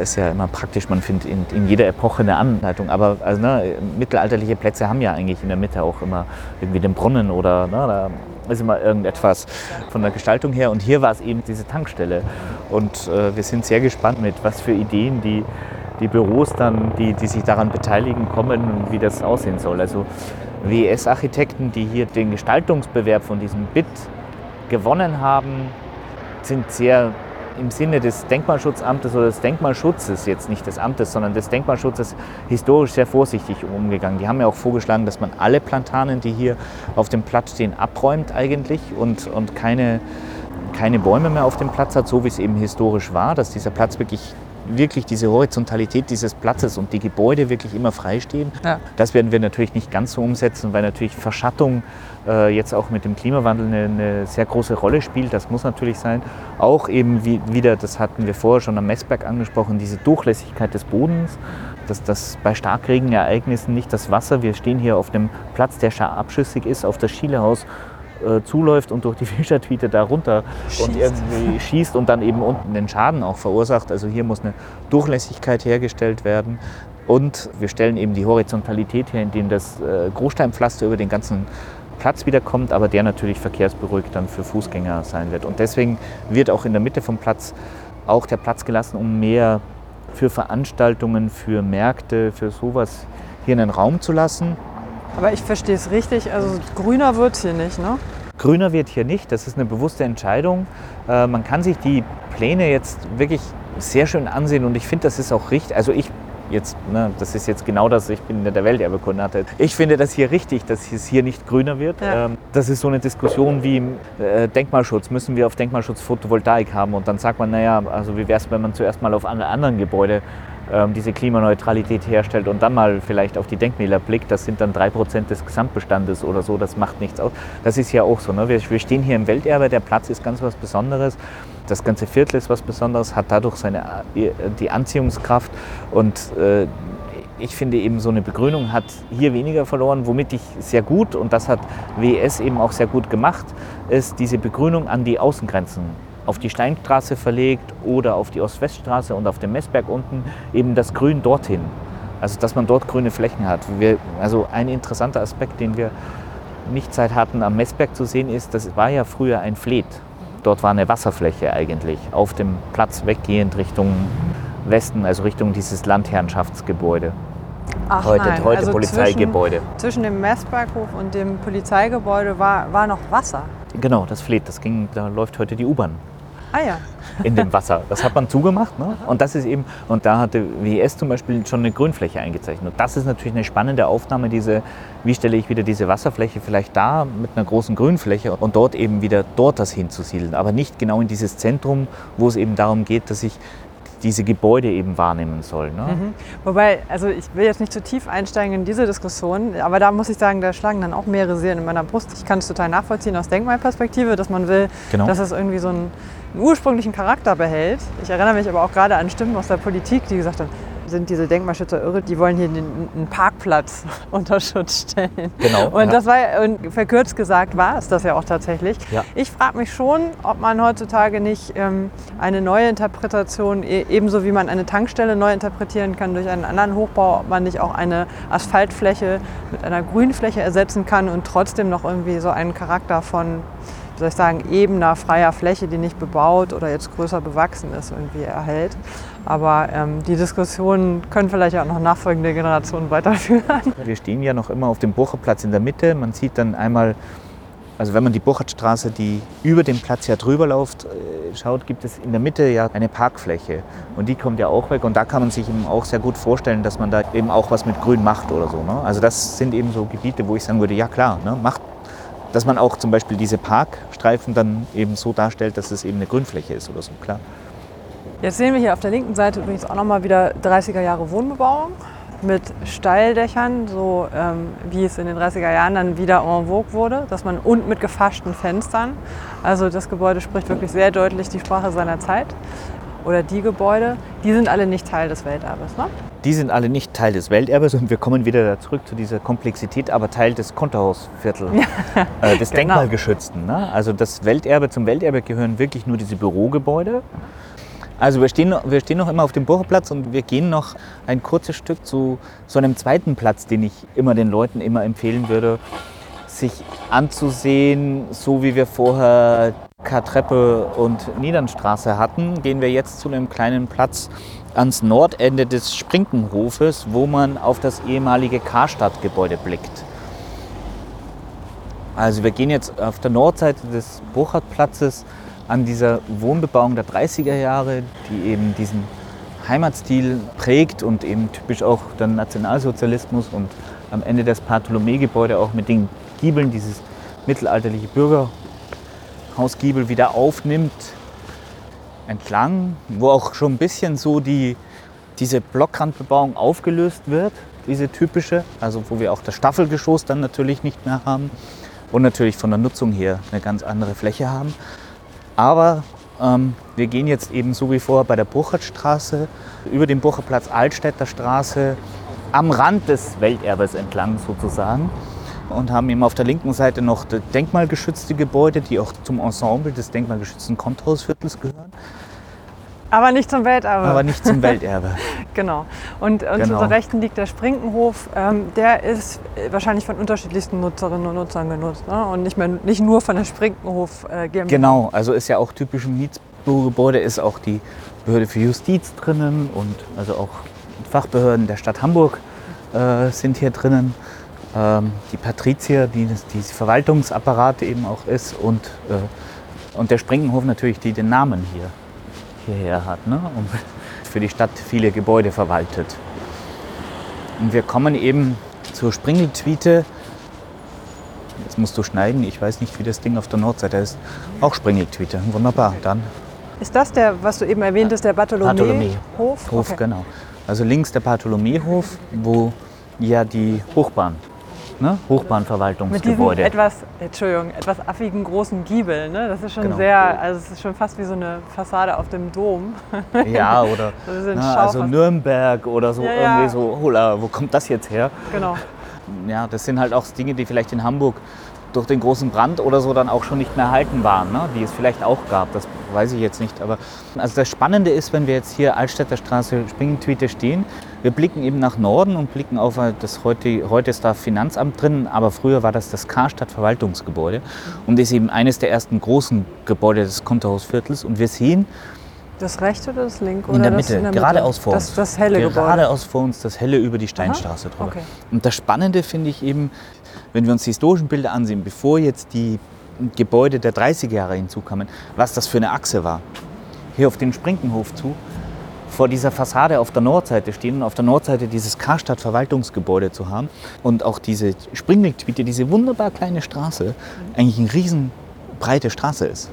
[SPEAKER 2] ist ja immer praktisch, man findet in, in jeder Epoche eine Anleitung. Aber also, ne, mittelalterliche Plätze haben ja eigentlich in der Mitte auch immer irgendwie den Brunnen oder ne, da ist immer irgendetwas von der Gestaltung her. Und hier war es eben diese Tankstelle. Und äh, wir sind sehr gespannt mit was für Ideen die, die Büros dann, die, die sich daran beteiligen, kommen und wie das aussehen soll. Also WES-Architekten, die hier den Gestaltungsbewerb von diesem BIT gewonnen haben, sind sehr im Sinne des Denkmalschutzamtes oder des Denkmalschutzes, jetzt nicht des Amtes, sondern des Denkmalschutzes, historisch sehr vorsichtig umgegangen. Die haben ja auch vorgeschlagen, dass man alle Plantanen, die hier auf dem Platz stehen, abräumt eigentlich und, und keine, keine Bäume mehr auf dem Platz hat, so wie es eben historisch war, dass dieser Platz wirklich wirklich diese Horizontalität dieses Platzes und die Gebäude wirklich immer frei stehen.
[SPEAKER 1] Ja.
[SPEAKER 2] Das werden wir natürlich nicht ganz so umsetzen, weil natürlich Verschattung äh, jetzt auch mit dem Klimawandel eine, eine, sehr große Rolle spielt. Das muss natürlich sein. Auch eben wie, wieder, das hatten wir vorher schon am Messberg angesprochen, diese Durchlässigkeit des Bodens, dass das bei Starkregenereignissen nicht das Wasser, wir stehen hier auf einem Platz, der abschüssig ist, auf das Schielehaus äh, zuläuft und durch die Fischertwiete da runter und irgendwie schießt und dann eben unten den Schaden auch verursacht. Also hier muss eine Durchlässigkeit hergestellt werden. Und wir stellen eben die Horizontalität her, indem das äh, Großsteinpflaster über den ganzen Platz wiederkommt, aber der natürlich verkehrsberuhigt dann für Fußgänger sein wird. Und deswegen wird auch in der Mitte vom Platz auch der Platz gelassen, um mehr für Veranstaltungen, für Märkte, für sowas hier einen Raum zu lassen.
[SPEAKER 1] Aber ich verstehe es richtig, also grüner wird hier nicht, ne?
[SPEAKER 2] Grüner wird hier nicht, das ist eine bewusste Entscheidung. Äh, man kann sich die Pläne jetzt wirklich sehr schön ansehen und ich finde, das ist auch richtig. Also ich jetzt, ne, das ist jetzt genau das, ich bin der Welterbekunde hatte. Ich finde das hier richtig, dass es hier nicht grüner wird.
[SPEAKER 1] Ja.
[SPEAKER 2] Ähm, das ist so eine Diskussion wie äh, Denkmalschutz. Müssen wir auf Denkmalschutz Photovoltaik haben? Und dann sagt man, naja, also wie wäre es, wenn man zuerst mal auf alle anderen Gebäude diese Klimaneutralität herstellt und dann mal vielleicht auf die Denkmäler blickt, das sind dann drei Prozent des Gesamtbestandes oder so, das macht nichts aus. Das ist ja auch so. Ne? Wir, wir stehen hier im Welterbe, der Platz ist ganz was Besonderes. Das ganze Viertel ist was Besonderes, hat dadurch seine, die Anziehungskraft und äh, ich finde eben so eine Begrünung hat hier weniger verloren, womit ich sehr gut, und das hat WS eben auch sehr gut gemacht, ist diese Begrünung an die Außengrenzen auf die Steinstraße verlegt oder auf die Ost-West-Straße und auf dem Messberg unten eben das Grün dorthin. Also dass man dort grüne Flächen hat. Wir, also ein interessanter Aspekt, den wir nicht Zeit hatten am Messberg zu sehen, ist, das war ja früher ein Fleet. Dort war eine Wasserfläche eigentlich auf dem Platz weggehend Richtung Westen, also Richtung dieses Landherrschaftsgebäude.
[SPEAKER 1] Ach
[SPEAKER 2] heute
[SPEAKER 1] nein.
[SPEAKER 2] heute
[SPEAKER 1] also
[SPEAKER 2] Polizeigebäude.
[SPEAKER 1] Zwischen, zwischen dem Messberghof und dem Polizeigebäude war, war noch Wasser.
[SPEAKER 2] Genau, das Fleet, das ging, da läuft heute die U-Bahn
[SPEAKER 1] Ah ja.
[SPEAKER 2] in dem Wasser. Das hat man zugemacht. Ne? Und das ist eben, und da hatte WS zum Beispiel schon eine Grünfläche eingezeichnet. Und das ist natürlich eine spannende Aufnahme, diese, wie stelle ich wieder diese Wasserfläche vielleicht da mit einer großen Grünfläche und dort eben wieder dort das hinzusiedeln. Aber nicht genau in dieses Zentrum, wo es eben darum geht, dass ich diese Gebäude eben wahrnehmen soll. Ne?
[SPEAKER 1] Mhm. Wobei, also ich will jetzt nicht zu tief einsteigen in diese Diskussion, aber da muss ich sagen, da schlagen dann auch mehrere Seelen in meiner Brust. Ich kann es total nachvollziehen aus Denkmalperspektive, dass man will,
[SPEAKER 2] Genau.
[SPEAKER 1] dass es irgendwie so einen ursprünglichen Charakter behält. Ich erinnere mich aber auch gerade an Stimmen aus der Politik, die gesagt haben, sind diese Denkmalschützer irre, die wollen hier den, einen Parkplatz unter Schutz stellen.
[SPEAKER 2] Genau,
[SPEAKER 1] Und
[SPEAKER 2] ja.
[SPEAKER 1] das war, und verkürzt gesagt, war es das ja auch tatsächlich.
[SPEAKER 2] Ja.
[SPEAKER 1] Ich frage mich schon, ob man heutzutage nicht ähm, eine neue Interpretation, e- ebenso wie man eine Tankstelle neu interpretieren kann durch einen anderen Hochbau, ob man nicht auch eine Asphaltfläche mit einer Grünfläche ersetzen kann und trotzdem noch irgendwie so einen Charakter von, soll ich sagen, ebener, freier Fläche, die nicht bebaut oder jetzt größer bewachsen ist, irgendwie erhält. Aber ähm, die Diskussionen können vielleicht auch noch nachfolgende Generationen weiterführen.
[SPEAKER 2] Wir stehen ja noch immer auf dem Burcherplatz in der Mitte. Man sieht dann einmal, also wenn man die Burchertstraße, die über den Platz ja drüber läuft, äh, schaut, gibt es in der Mitte ja eine Parkfläche. Und die kommt ja auch weg. Und da kann man sich eben auch sehr gut vorstellen, dass man da eben auch was mit Grün macht oder so. Ne? Also das sind eben so Gebiete, wo ich sagen würde, ja klar, ne? macht, dass man auch zum Beispiel diese Parkstreifen dann eben so darstellt, dass es eben eine Grünfläche ist oder so, klar.
[SPEAKER 1] Jetzt sehen wir hier auf der linken Seite übrigens auch nochmal wieder 30er Jahre Wohnbebauung mit Steildächern, so ähm, wie es in den 30er Jahren dann wieder en vogue wurde, dass man und mit gefaschten Fenstern. Also das Gebäude spricht wirklich sehr deutlich die Sprache seiner Zeit. Oder die Gebäude, die sind alle nicht Teil des Welterbes. Ne?
[SPEAKER 2] Die sind alle nicht Teil des Welterbes und wir kommen wieder da zurück zu dieser Komplexität, aber Teil des Konterhausviertels, äh, des
[SPEAKER 1] Genau.
[SPEAKER 2] Denkmalgeschützten. Ne? Also das Welterbe, zum Welterbe gehören wirklich nur diese Bürogebäude. Also wir stehen, noch- wir stehen noch immer auf dem Burgerplatz und wir gehen noch ein kurzes Stück zu so einem zweiten Platz, den ich immer den Leuten immer empfehlen würde, sich anzusehen, so wie wir vorher Kartreppe und Niedernstraße hatten, gehen wir jetzt zu einem kleinen Platz ans Nordende des Sprinkenhofes, wo man auf das ehemalige Karstadtgebäude blickt. Also wir gehen jetzt auf der Nordseite des Burchardplatzes an dieser Wohnbebauung der 30er Jahre, die eben diesen Heimatstil prägt und eben typisch auch der Nationalsozialismus und am Ende das Bartholomew-Gebäude auch mit den Giebeln, dieses mittelalterliche Bürgerhausgiebel wieder aufnimmt, entlang, wo auch schon ein bisschen so die, diese Blockrandbebauung aufgelöst wird, diese typische, also wo wir auch das Staffelgeschoss dann natürlich nicht mehr haben und natürlich von der Nutzung her eine ganz andere Fläche haben. Aber ähm, wir gehen jetzt eben so wie vorher bei der Burchertstraße über den Burcherplatz Altstädter Straße am Rand des Welterbes entlang sozusagen und haben eben auf der linken Seite noch denkmalgeschützte Gebäude, die auch zum Ensemble des denkmalgeschützten Kontrahausviertels gehören,
[SPEAKER 1] Aber nicht zum Welterbe.
[SPEAKER 2] aber nicht zum Welterbe.
[SPEAKER 1] Genau. Und, und
[SPEAKER 2] Genau.
[SPEAKER 1] zur Rechten liegt der Sprinkenhof. Ähm, der ist äh, wahrscheinlich von unterschiedlichsten Nutzerinnen und Nutzern genutzt. Ne? Und nicht, mehr, nicht nur von der Sprinkenhof äh, GmbH.
[SPEAKER 2] Genau, also ist ja auch typisch im Mietsbürogebäude ist auch die Behörde für Justiz drinnen und also auch Fachbehörden der Stadt Hamburg äh, sind hier drinnen. Ähm, die Patrizier, die die Verwaltungsapparat eben auch ist und, äh, und der Sprinkenhof natürlich, die den Namen hier hierher hat ne? und für die Stadt viele Gebäude verwaltet. Und wir kommen eben zur Springeltwiete. Jetzt musst du schneiden. Ich weiß nicht, wie das Ding auf der Nordseite ist. Auch Springeltwiete. Wunderbar. Dann
[SPEAKER 1] Ist das der, was du eben erwähntest, der
[SPEAKER 2] Bartholomew.
[SPEAKER 1] Bartholomew-Hof?
[SPEAKER 2] Hof,
[SPEAKER 1] Okay.
[SPEAKER 2] genau. Also links der Bartholomähof, wo ja die Hochbahn, ne?
[SPEAKER 1] Mit
[SPEAKER 2] Hochbahnverwaltungsgebäude.
[SPEAKER 1] etwas, Entschuldigung, etwas affigen großen Giebel. Ne? Das ist schon
[SPEAKER 2] Genau.
[SPEAKER 1] sehr, also es ist schon fast wie so eine Fassade auf dem Dom.
[SPEAKER 2] Ja, oder na, also
[SPEAKER 1] Schaufass-
[SPEAKER 2] Nürnberg oder so
[SPEAKER 1] Ja, ja.
[SPEAKER 2] irgendwie so, hola, wo kommt das jetzt her?
[SPEAKER 1] Genau.
[SPEAKER 2] Ja, das sind halt auch Dinge, die vielleicht in Hamburg durch den großen Brand oder so dann auch schon nicht mehr erhalten waren, ne? die es vielleicht auch gab, das weiß ich jetzt nicht. Aber also das Spannende ist, wenn wir jetzt hier Altstädter Straße Springentwiete stehen, wir blicken eben nach Norden und blicken auf äh, das heute, heute ist da Finanzamt drin, aber früher war das das Karstadt Verwaltungsgebäude und ist eben eines der ersten großen Gebäude des Konterhausviertels und wir sehen
[SPEAKER 1] Das rechte oder das linke?
[SPEAKER 2] in
[SPEAKER 1] oder
[SPEAKER 2] der
[SPEAKER 1] das
[SPEAKER 2] Mitte, geradeaus vor uns.
[SPEAKER 1] Das, das helle Gebäude.
[SPEAKER 2] Geradeaus vor uns, das helle über die Steinstraße drüber.
[SPEAKER 1] okay.
[SPEAKER 2] Und das Spannende finde ich eben, wenn wir uns die historischen Bilder ansehen, bevor jetzt die Gebäude der 30er Jahre hinzukamen, was das für eine Achse war. Hier auf den Sprinkenhof zu, vor dieser Fassade auf der Nordseite stehen und auf der Nordseite dieses Karstadt-Verwaltungsgebäude zu haben und auch diese Springeltwiete, diese wunderbar kleine Straße, eigentlich eine riesen breite Straße ist.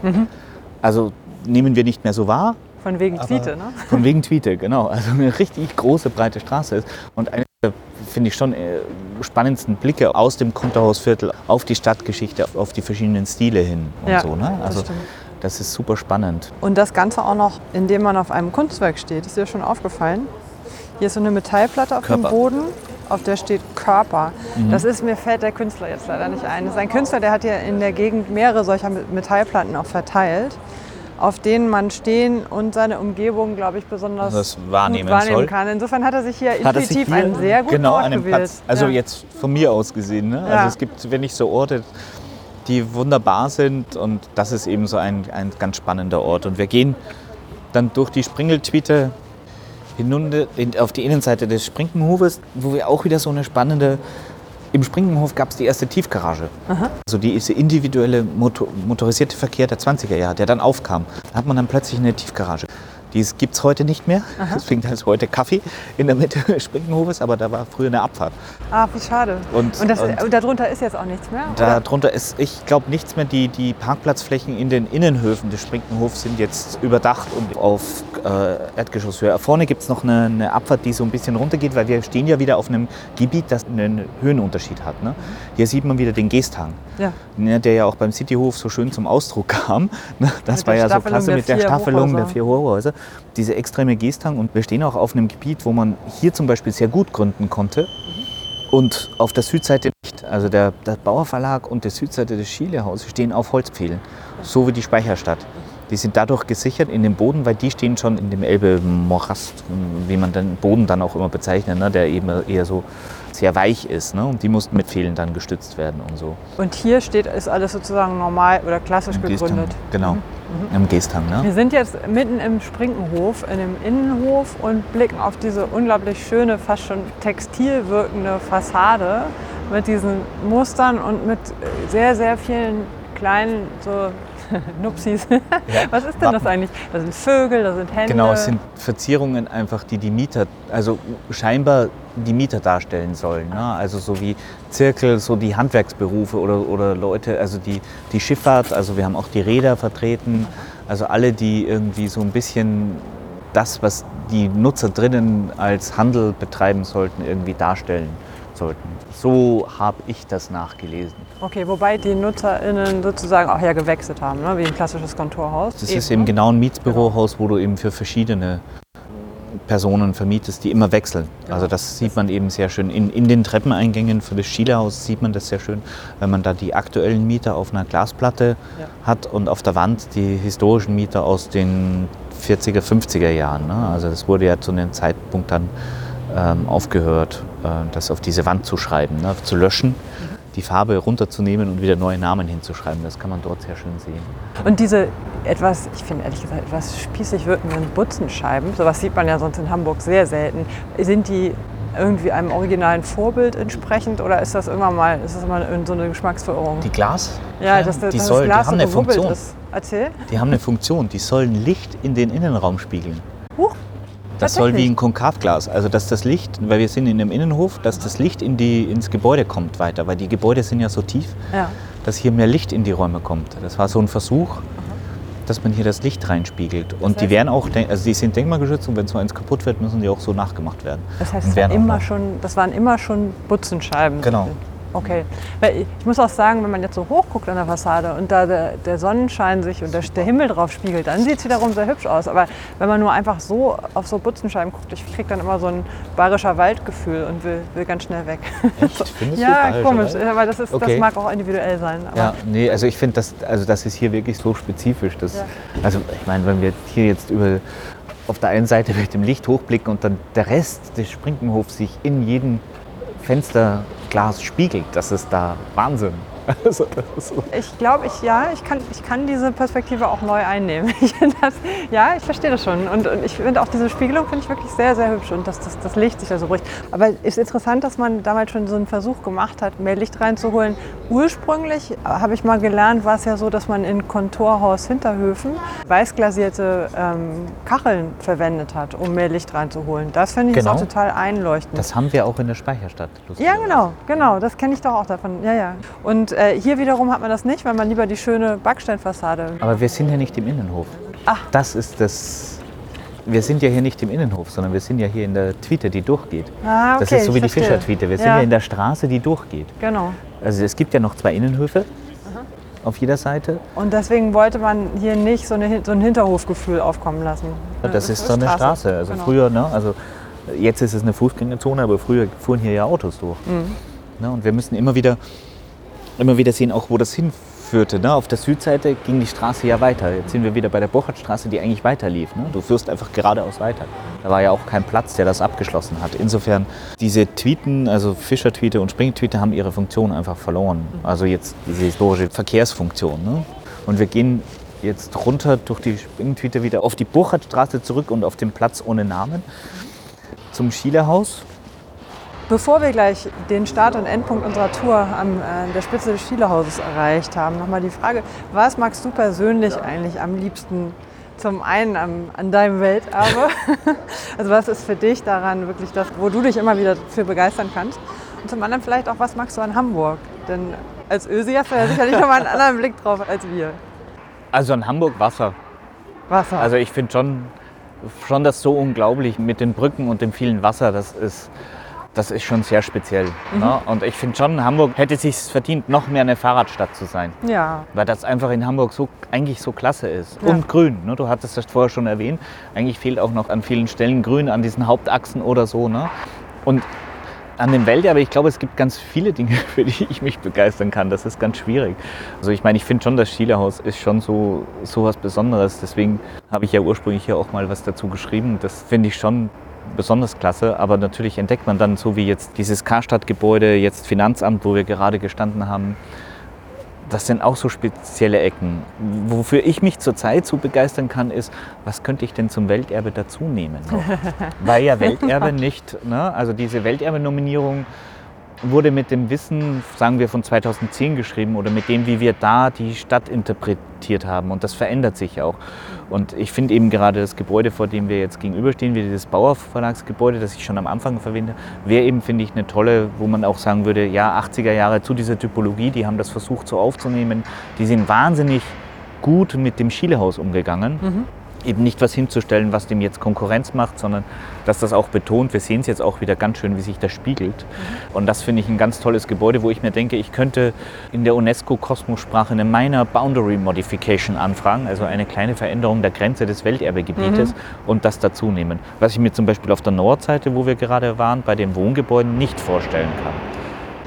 [SPEAKER 2] Also nehmen wir nicht mehr so wahr,
[SPEAKER 1] Von wegen Tweete, ne?
[SPEAKER 2] von wegen Tweete, genau. Also eine richtig große, breite Straße ist. Und eine der, finde ich schon, äh, spannendsten Blicke aus dem Konterhausviertel auf die Stadtgeschichte, auf die verschiedenen Stile hin und
[SPEAKER 1] Ja,
[SPEAKER 2] so. Ne? Also. Das ist super spannend.
[SPEAKER 1] Und das Ganze auch noch, indem man auf einem Kunstwerk steht. Ist dir schon aufgefallen? Hier ist so eine Metallplatte auf
[SPEAKER 2] Körper.
[SPEAKER 1] dem Boden, auf der steht Körper.
[SPEAKER 2] Mhm.
[SPEAKER 1] Das ist, mir fällt der Künstler jetzt leider nicht ein. Das ist ein Künstler, der hat hier in der Gegend mehrere solcher Metallplatten auch verteilt, auf denen man stehen und seine Umgebung, glaube ich, besonders
[SPEAKER 2] Das wahrnehmen
[SPEAKER 1] wahrnehmen kann. Insofern hat er sich hier
[SPEAKER 2] Hat
[SPEAKER 1] intuitiv
[SPEAKER 2] hier
[SPEAKER 1] einen sehr guten
[SPEAKER 2] genau
[SPEAKER 1] Ort gewählt.
[SPEAKER 2] Platz, also
[SPEAKER 1] ja.
[SPEAKER 2] jetzt von mir aus gesehen. Ne?
[SPEAKER 1] Ja.
[SPEAKER 2] Also es gibt wirklich so Orte, die wunderbar sind und das ist eben so ein, ein ganz spannender Ort. Und wir gehen dann durch die Springeltwiete hinunter in, auf die Innenseite des Sprinkenhofes, wo wir auch wieder so eine spannende. Im Sprinkenhof gab es die erste Tiefgarage. Also die- diese individuelle Motor, motorisierte Verkehr der 20er Jahre, der dann aufkam. Da hat man dann plötzlich eine Tiefgarage. Die gibt es heute nicht mehr. Deswegen heißt heute Kaffee in der Mitte des Sprinkenhofes, aber da war früher eine Abfahrt.
[SPEAKER 1] Ah, wie schade.
[SPEAKER 2] Und-
[SPEAKER 1] und, das,
[SPEAKER 2] und-
[SPEAKER 1] darunter ist jetzt auch nichts mehr? oder?
[SPEAKER 2] Darunter ist, ich glaube, nichts mehr. Die, die Parkplatzflächen in den Innenhöfen des Sprinkenhofs sind jetzt überdacht und auf äh, Erdgeschosshöhe. Vorne gibt es noch eine, eine Abfahrt, die so ein bisschen runtergeht, weil wir stehen ja wieder auf einem Gebiet, das einen Höhenunterschied hat. Ne? Hier sieht man wieder den Geesthang,
[SPEAKER 1] Ja.
[SPEAKER 2] ne, der ja auch beim Cityhof so schön zum Ausdruck kam. Ne? Das
[SPEAKER 1] Mit
[SPEAKER 2] war ja so klasse
[SPEAKER 1] der
[SPEAKER 2] mit der Staffelung der vier Hochhäuser. Diese extreme Geesthang und wir stehen auch auf einem Gebiet, wo man hier zum Beispiel sehr gut gründen konnte. Und auf der Südseite nicht. Also der, der Bauer Verlag und die Südseite des Schielehauses stehen auf Holzpfählen, so wie die Speicherstadt. Die sind dadurch gesichert in dem Boden, weil die stehen schon in dem Elbe-Morast, wie man den Boden dann auch immer bezeichnet, ne, der eben eher so sehr weich ist. Ne, und die mussten mit Pfählen dann gestützt werden und so.
[SPEAKER 1] Und hier steht, ist alles sozusagen normal oder klassisch
[SPEAKER 2] Im
[SPEAKER 1] gegründet.
[SPEAKER 2] Genau, am Geesthang. Ne?
[SPEAKER 1] Wir sind jetzt mitten im Sprinkenhof, in dem Innenhof und blicken auf diese unglaublich schöne, fast schon textil wirkende Fassade mit diesen Mustern und mit sehr, sehr vielen kleinen so Nupsis. Was ist denn das eigentlich? Da sind Vögel, da sind Hände.
[SPEAKER 2] Genau, es sind Verzierungen einfach, die die Mieter, also scheinbar die Mieter darstellen sollen. Ne? Also so wie Zirkel, so die Handwerksberufe oder, oder Leute, also die, die Schifffahrt, also wir haben auch die Räder vertreten, also alle, die irgendwie so ein bisschen das, was die Nutzer drinnen als Handel betreiben sollten, irgendwie darstellen sollten. So habe ich das nachgelesen.
[SPEAKER 1] Okay, wobei die NutzerInnen sozusagen auch ja gewechselt haben, ne? wie ein klassisches Kontorhaus.
[SPEAKER 2] Das ist eben genau ein Mietsbürohaus, wo du eben für verschiedene Personen vermietest, die immer wechseln. Also das sieht man eben sehr schön. In, in den Treppeneingängen für das Schielehaus sieht man das sehr schön, wenn man da die aktuellen Mieter auf einer Glasplatte
[SPEAKER 1] Ja.
[SPEAKER 2] hat und auf der Wand die historischen Mieter aus den 40er, 50er Jahren. Ne? Also das wurde ja zu einem Zeitpunkt dann ähm, aufgehört, das auf diese Wand zu schreiben, ne? zu löschen, die Farbe runterzunehmen und wieder neue Namen hinzuschreiben. Das kann man dort sehr schön sehen.
[SPEAKER 1] Und diese etwas, ich finde ehrlich gesagt, etwas spießig wirkenden Butzenscheiben, sowas sieht man ja sonst in Hamburg sehr selten. Sind die irgendwie einem originalen Vorbild entsprechend oder ist das irgendwann mal, ist das immer so eine Geschmacksverirrung?
[SPEAKER 2] Die Glas?
[SPEAKER 1] ja, dass,
[SPEAKER 2] die,
[SPEAKER 1] dass
[SPEAKER 2] sollen,
[SPEAKER 1] das Glas
[SPEAKER 2] die haben
[SPEAKER 1] so
[SPEAKER 2] eine Funktion.
[SPEAKER 1] ist. Erzähl.
[SPEAKER 2] Die haben eine Funktion. Die sollen Licht in den Innenraum spiegeln.
[SPEAKER 1] Huch,
[SPEAKER 2] Das soll wie ein Konkavglas. Also dass das Licht, weil wir sind in einem Innenhof, dass das Licht in die, ins Gebäude kommt weiter. Weil die Gebäude sind ja so tief,
[SPEAKER 1] Ja.
[SPEAKER 2] dass hier mehr Licht in die Räume kommt. Das war so ein Versuch, dass man hier das Licht reinspiegelt. Und
[SPEAKER 1] heißt-
[SPEAKER 2] die werden auch, also die sind denkmalgeschützt und wenn so eins kaputt wird, müssen die auch so nachgemacht werden.
[SPEAKER 1] Das heißt,
[SPEAKER 2] Und
[SPEAKER 1] es war
[SPEAKER 2] werden auch
[SPEAKER 1] immer schon, das waren immer schon Butzenscheiben.
[SPEAKER 2] Genau.
[SPEAKER 1] Okay. Weil ich- muss auch sagen, wenn man jetzt so hoch guckt an der Fassade und da der, der Sonnenschein sich und der, der Himmel drauf spiegelt, dann sieht es wiederum sehr hübsch aus. Aber wenn man nur einfach so auf so Butzenscheiben guckt, ich kriege dann immer so ein bayerischer Waldgefühl und will, will ganz schnell weg.
[SPEAKER 2] Echt? Findest du
[SPEAKER 1] ja,
[SPEAKER 2] bayerischer
[SPEAKER 1] komisch.
[SPEAKER 2] Wald?
[SPEAKER 1] Aber das, ist, das
[SPEAKER 2] Okay.
[SPEAKER 1] mag auch individuell sein.
[SPEAKER 2] Ja, nee, also ich finde, das, also das ist hier wirklich so spezifisch. Dass,
[SPEAKER 1] Ja.
[SPEAKER 2] Also ich meine, wenn wir hier jetzt über auf der einen Seite mit dem Licht hochblicken und dann der Rest des Sprinkenhofs sich in jedem Fensterglas spiegelt, das ist da Wahnsinn. Also das so.
[SPEAKER 1] Ich glaube, ich, ja, ich kann, ich kann diese Perspektive auch neu einnehmen. Das, ja, ich verstehe das schon. Und, und ich finde auch diese Spiegelung finde ich wirklich sehr, sehr hübsch und dass das, das Licht sich da so bricht. Aber es ist interessant, dass man damals schon so einen Versuch gemacht hat, mehr Licht reinzuholen. Ursprünglich äh, habe ich mal gelernt, war es ja so, dass man in Kontorhaus Hinterhöfen weißglasierte ähm, Kacheln verwendet hat, um mehr Licht reinzuholen. Das finde ich
[SPEAKER 2] Genau.
[SPEAKER 1] auch total einleuchtend.
[SPEAKER 2] Das haben wir auch in der Speicherstadt.
[SPEAKER 1] Ja, genau, genau. Das kenne ich doch auch davon. Ja, ja. Und äh, hier wiederum hat man das nicht, weil man lieber die schöne Backsteinfassade.
[SPEAKER 2] Aber wir sind ja nicht im Innenhof.
[SPEAKER 1] Ach.
[SPEAKER 2] Das ist das. Wir sind ja hier nicht im Innenhof, sondern wir sind ja hier in der Tweete, die durchgeht.
[SPEAKER 1] Ah, okay,
[SPEAKER 2] das ist so wie die. Fischer-Tweete. Wir sind
[SPEAKER 1] Ja.
[SPEAKER 2] ja in der Straße, die durchgeht.
[SPEAKER 1] Genau.
[SPEAKER 2] Also es gibt ja noch zwei Innenhöfe auf jeder Seite.
[SPEAKER 1] Und deswegen wollte man hier nicht so, eine, so ein Hinterhofgefühl aufkommen lassen.
[SPEAKER 2] Ja, das ist so eine Straße. Also
[SPEAKER 1] Genau.
[SPEAKER 2] früher, ne, also jetzt ist es eine Fußgängerzone, aber früher fuhren hier ja Autos durch.
[SPEAKER 1] Mhm.
[SPEAKER 2] Ne, und wir müssen immer wieder, immer wieder sehen, auch wo das hinführte. Ne? Auf der Südseite ging die Straße ja weiter. Jetzt sind wir wieder bei der Burchardstraße, die eigentlich weiter lief. Ne? Du führst einfach geradeaus weiter. Da war ja auch kein Platz, der das abgeschlossen hat. Insofern, diese Tweeten, also Fischer-Tweete und Spring-Tweete haben ihre Funktion einfach verloren. Also jetzt diese historische Verkehrsfunktion. Ne? Und wir gehen jetzt runter durch die Springtweete wieder auf die Burchardstraße zurück und auf den Platz ohne Namen zum Schielehaus.
[SPEAKER 1] Bevor wir gleich den Start- und Endpunkt unserer Tour an äh, der Spitze des Schielehauses erreicht haben, nochmal die Frage, was magst du persönlich eigentlich am liebsten zum einen am, an deinem Welterbe? also was ist für dich daran wirklich das, wo du dich immer wieder für begeistern kannst? Und zum anderen vielleicht auch, was magst du an Hamburg? Denn als Ösi hast du ja sicherlich nochmal einen anderen Blick drauf als wir.
[SPEAKER 2] Also in Hamburg Wasser.
[SPEAKER 1] Wasser.
[SPEAKER 2] Also ich finde schon, schon das so unglaublich mit den Brücken und dem vielen Wasser, das ist, das ist schon sehr speziell. Ne? Und ich finde schon, Hamburg hätte sich verdient, noch mehr eine Fahrradstadt zu sein.
[SPEAKER 1] ja,
[SPEAKER 2] Weil das einfach in Hamburg so, eigentlich so klasse ist.
[SPEAKER 1] Ja.
[SPEAKER 2] Und grün, ne? du hattest das vorher schon erwähnt. Eigentlich fehlt auch noch an vielen Stellen grün, an diesen Hauptachsen oder so. Ne? Und an dem Welterbe, ich glaube, es gibt ganz viele Dinge, für die ich mich begeistern kann. Das ist ganz schwierig. Also ich meine, ich finde schon, das Schielehaus ist schon so, so was Besonderes. Deswegen habe ich ja ursprünglich hier auch mal was dazu geschrieben. Das finde ich schon besonders klasse. Aber natürlich entdeckt man dann so wie jetzt dieses Karstadtgebäude, jetzt Finanzamt, wo wir gerade gestanden haben, das sind auch so spezielle Ecken. Wofür ich mich zurzeit so begeistern kann, ist, was könnte ich denn zum Welterbe dazu nehmen? Weil ja Welterbe nicht, ne? also diese Welterbe-Nominierung wurde mit dem Wissen, sagen wir, von 2010 geschrieben oder mit dem, wie wir da die Stadt interpretiert haben. Und das verändert sich auch. Und ich finde eben gerade das Gebäude, vor dem wir jetzt gegenüberstehen, wie dieses Bauer Verlagsgebäude, das ich schon am Anfang verwende, wäre eben, finde ich, eine tolle, wo man auch sagen würde, ja, 80er Jahre zu dieser Typologie, die haben das versucht so aufzunehmen. Die sind wahnsinnig gut mit dem Schielehaus umgegangen. Eben nicht was hinzustellen, was dem jetzt Konkurrenz macht, sondern dass das auch betont. Wir sehen es jetzt auch wieder ganz schön, wie sich das spiegelt. Und das finde ich ein ganz tolles Gebäude, wo ich mir denke, ich könnte in der UNESCO-Kosmossprache eine Minor Boundary Modification anfragen, also eine kleine Veränderung der Grenze des Welterbegebietes und das dazu nehmen. Was ich mir zum Beispiel auf der Nordseite, wo wir gerade waren, bei den Wohngebäuden nicht vorstellen kann.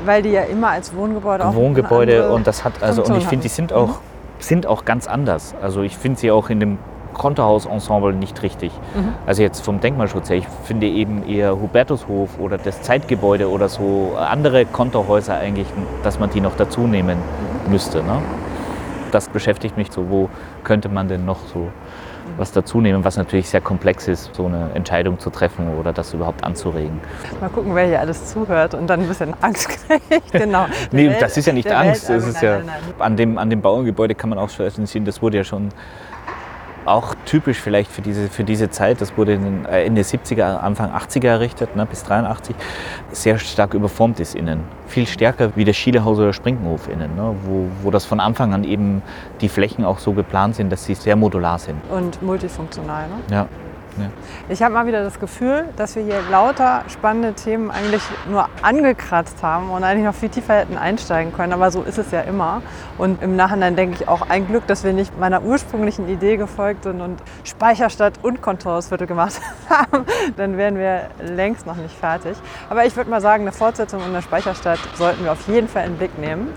[SPEAKER 1] weil die ja immer als Wohngebäude auch
[SPEAKER 2] Wohngebäude und das hat also und
[SPEAKER 1] Funktion
[SPEAKER 2] ich finde, die sind auch sind auch ganz anders. Also ich finde sie auch in dem Konterhaus-Ensemble nicht richtig.
[SPEAKER 1] Mhm.
[SPEAKER 2] Also jetzt vom Denkmalschutz her, ich finde eben eher Hubertushof oder das Zeitgebäude oder so andere Konterhäuser eigentlich, dass man die noch dazu nehmen müsste. Ne? Das beschäftigt mich so, wo könnte man denn noch so was dazu nehmen, was natürlich sehr komplex ist, so eine Entscheidung zu treffen oder das überhaupt anzuregen.
[SPEAKER 1] Mal gucken, wer hier alles zuhört und dann ein bisschen Angst kriegt. Genau.
[SPEAKER 2] Nee,
[SPEAKER 1] Welt-
[SPEAKER 2] das ist ja nicht Angst. Das
[SPEAKER 1] Welterbe,
[SPEAKER 2] ist
[SPEAKER 1] nein,
[SPEAKER 2] ja,
[SPEAKER 1] nein, nein.
[SPEAKER 2] An, dem, an dem Bauerngebäude kann man auch schon sehen, das wurde ja schon auch typisch vielleicht für diese, für diese Zeit, das wurde in den äh, Ende 70er, Anfang 80er errichtet, ne, bis 83, sehr stark überformt ist innen. Viel stärker wie das Schielehaus oder Sprinkenhof innen, ne, wo, wo das von Anfang an eben die Flächen auch so geplant sind, dass sie sehr modular sind.
[SPEAKER 1] Und multifunktional, ne?
[SPEAKER 2] Ja.
[SPEAKER 1] Ja. Ich habe mal wieder das Gefühl, dass wir hier lauter spannende Themen eigentlich nur angekratzt haben und eigentlich noch viel tiefer hätten einsteigen können. Aber so ist es ja immer. Und im Nachhinein denke ich auch ein Glück, dass wir nicht meiner ursprünglichen Idee gefolgt sind und Speicherstadt und Kontorausviertel gemacht haben. Dann wären wir längst noch nicht fertig. Aber ich würde mal sagen, eine Fortsetzung in der Speicherstadt sollten wir auf jeden Fall in den Blick nehmen.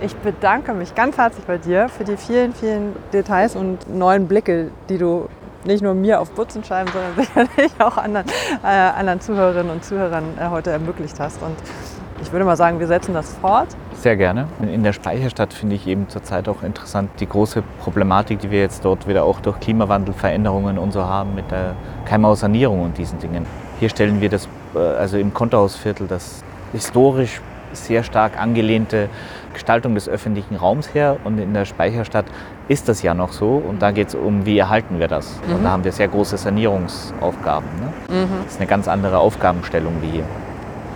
[SPEAKER 1] Ich bedanke mich ganz herzlich bei dir für die vielen, vielen Details und neuen Blicke, die du nicht nur mir auf Butzen schreiben, sondern sicherlich auch anderen, äh, anderen Zuhörerinnen und Zuhörern äh, heute ermöglicht hast. Und ich würde mal sagen, wir setzen das fort.
[SPEAKER 2] Sehr gerne. In der Speicherstadt finde ich eben zurzeit auch interessant die große Problematik, die wir jetzt dort wieder auch durch Klimawandelveränderungen und so haben mit der Keimausanierung und diesen Dingen. Hier stellen wir das, äh, also im Konterhausviertel, das historisch sehr stark angelehnte Gestaltung des öffentlichen Raums her. Und in der Speicherstadt ist das ja noch so. Und da geht es um, wie erhalten wir das. Mhm. Und da haben wir sehr große Sanierungsaufgaben. Ne? Mhm. Das ist eine ganz andere Aufgabenstellung wie hier.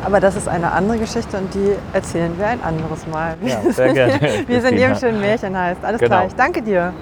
[SPEAKER 1] Aber das ist eine andere Geschichte und die erzählen wir ein anderes Mal.
[SPEAKER 2] Ja, sehr gerne.
[SPEAKER 1] wir sind im schönen Märchen heißt. Alles genau. klar, ich danke dir.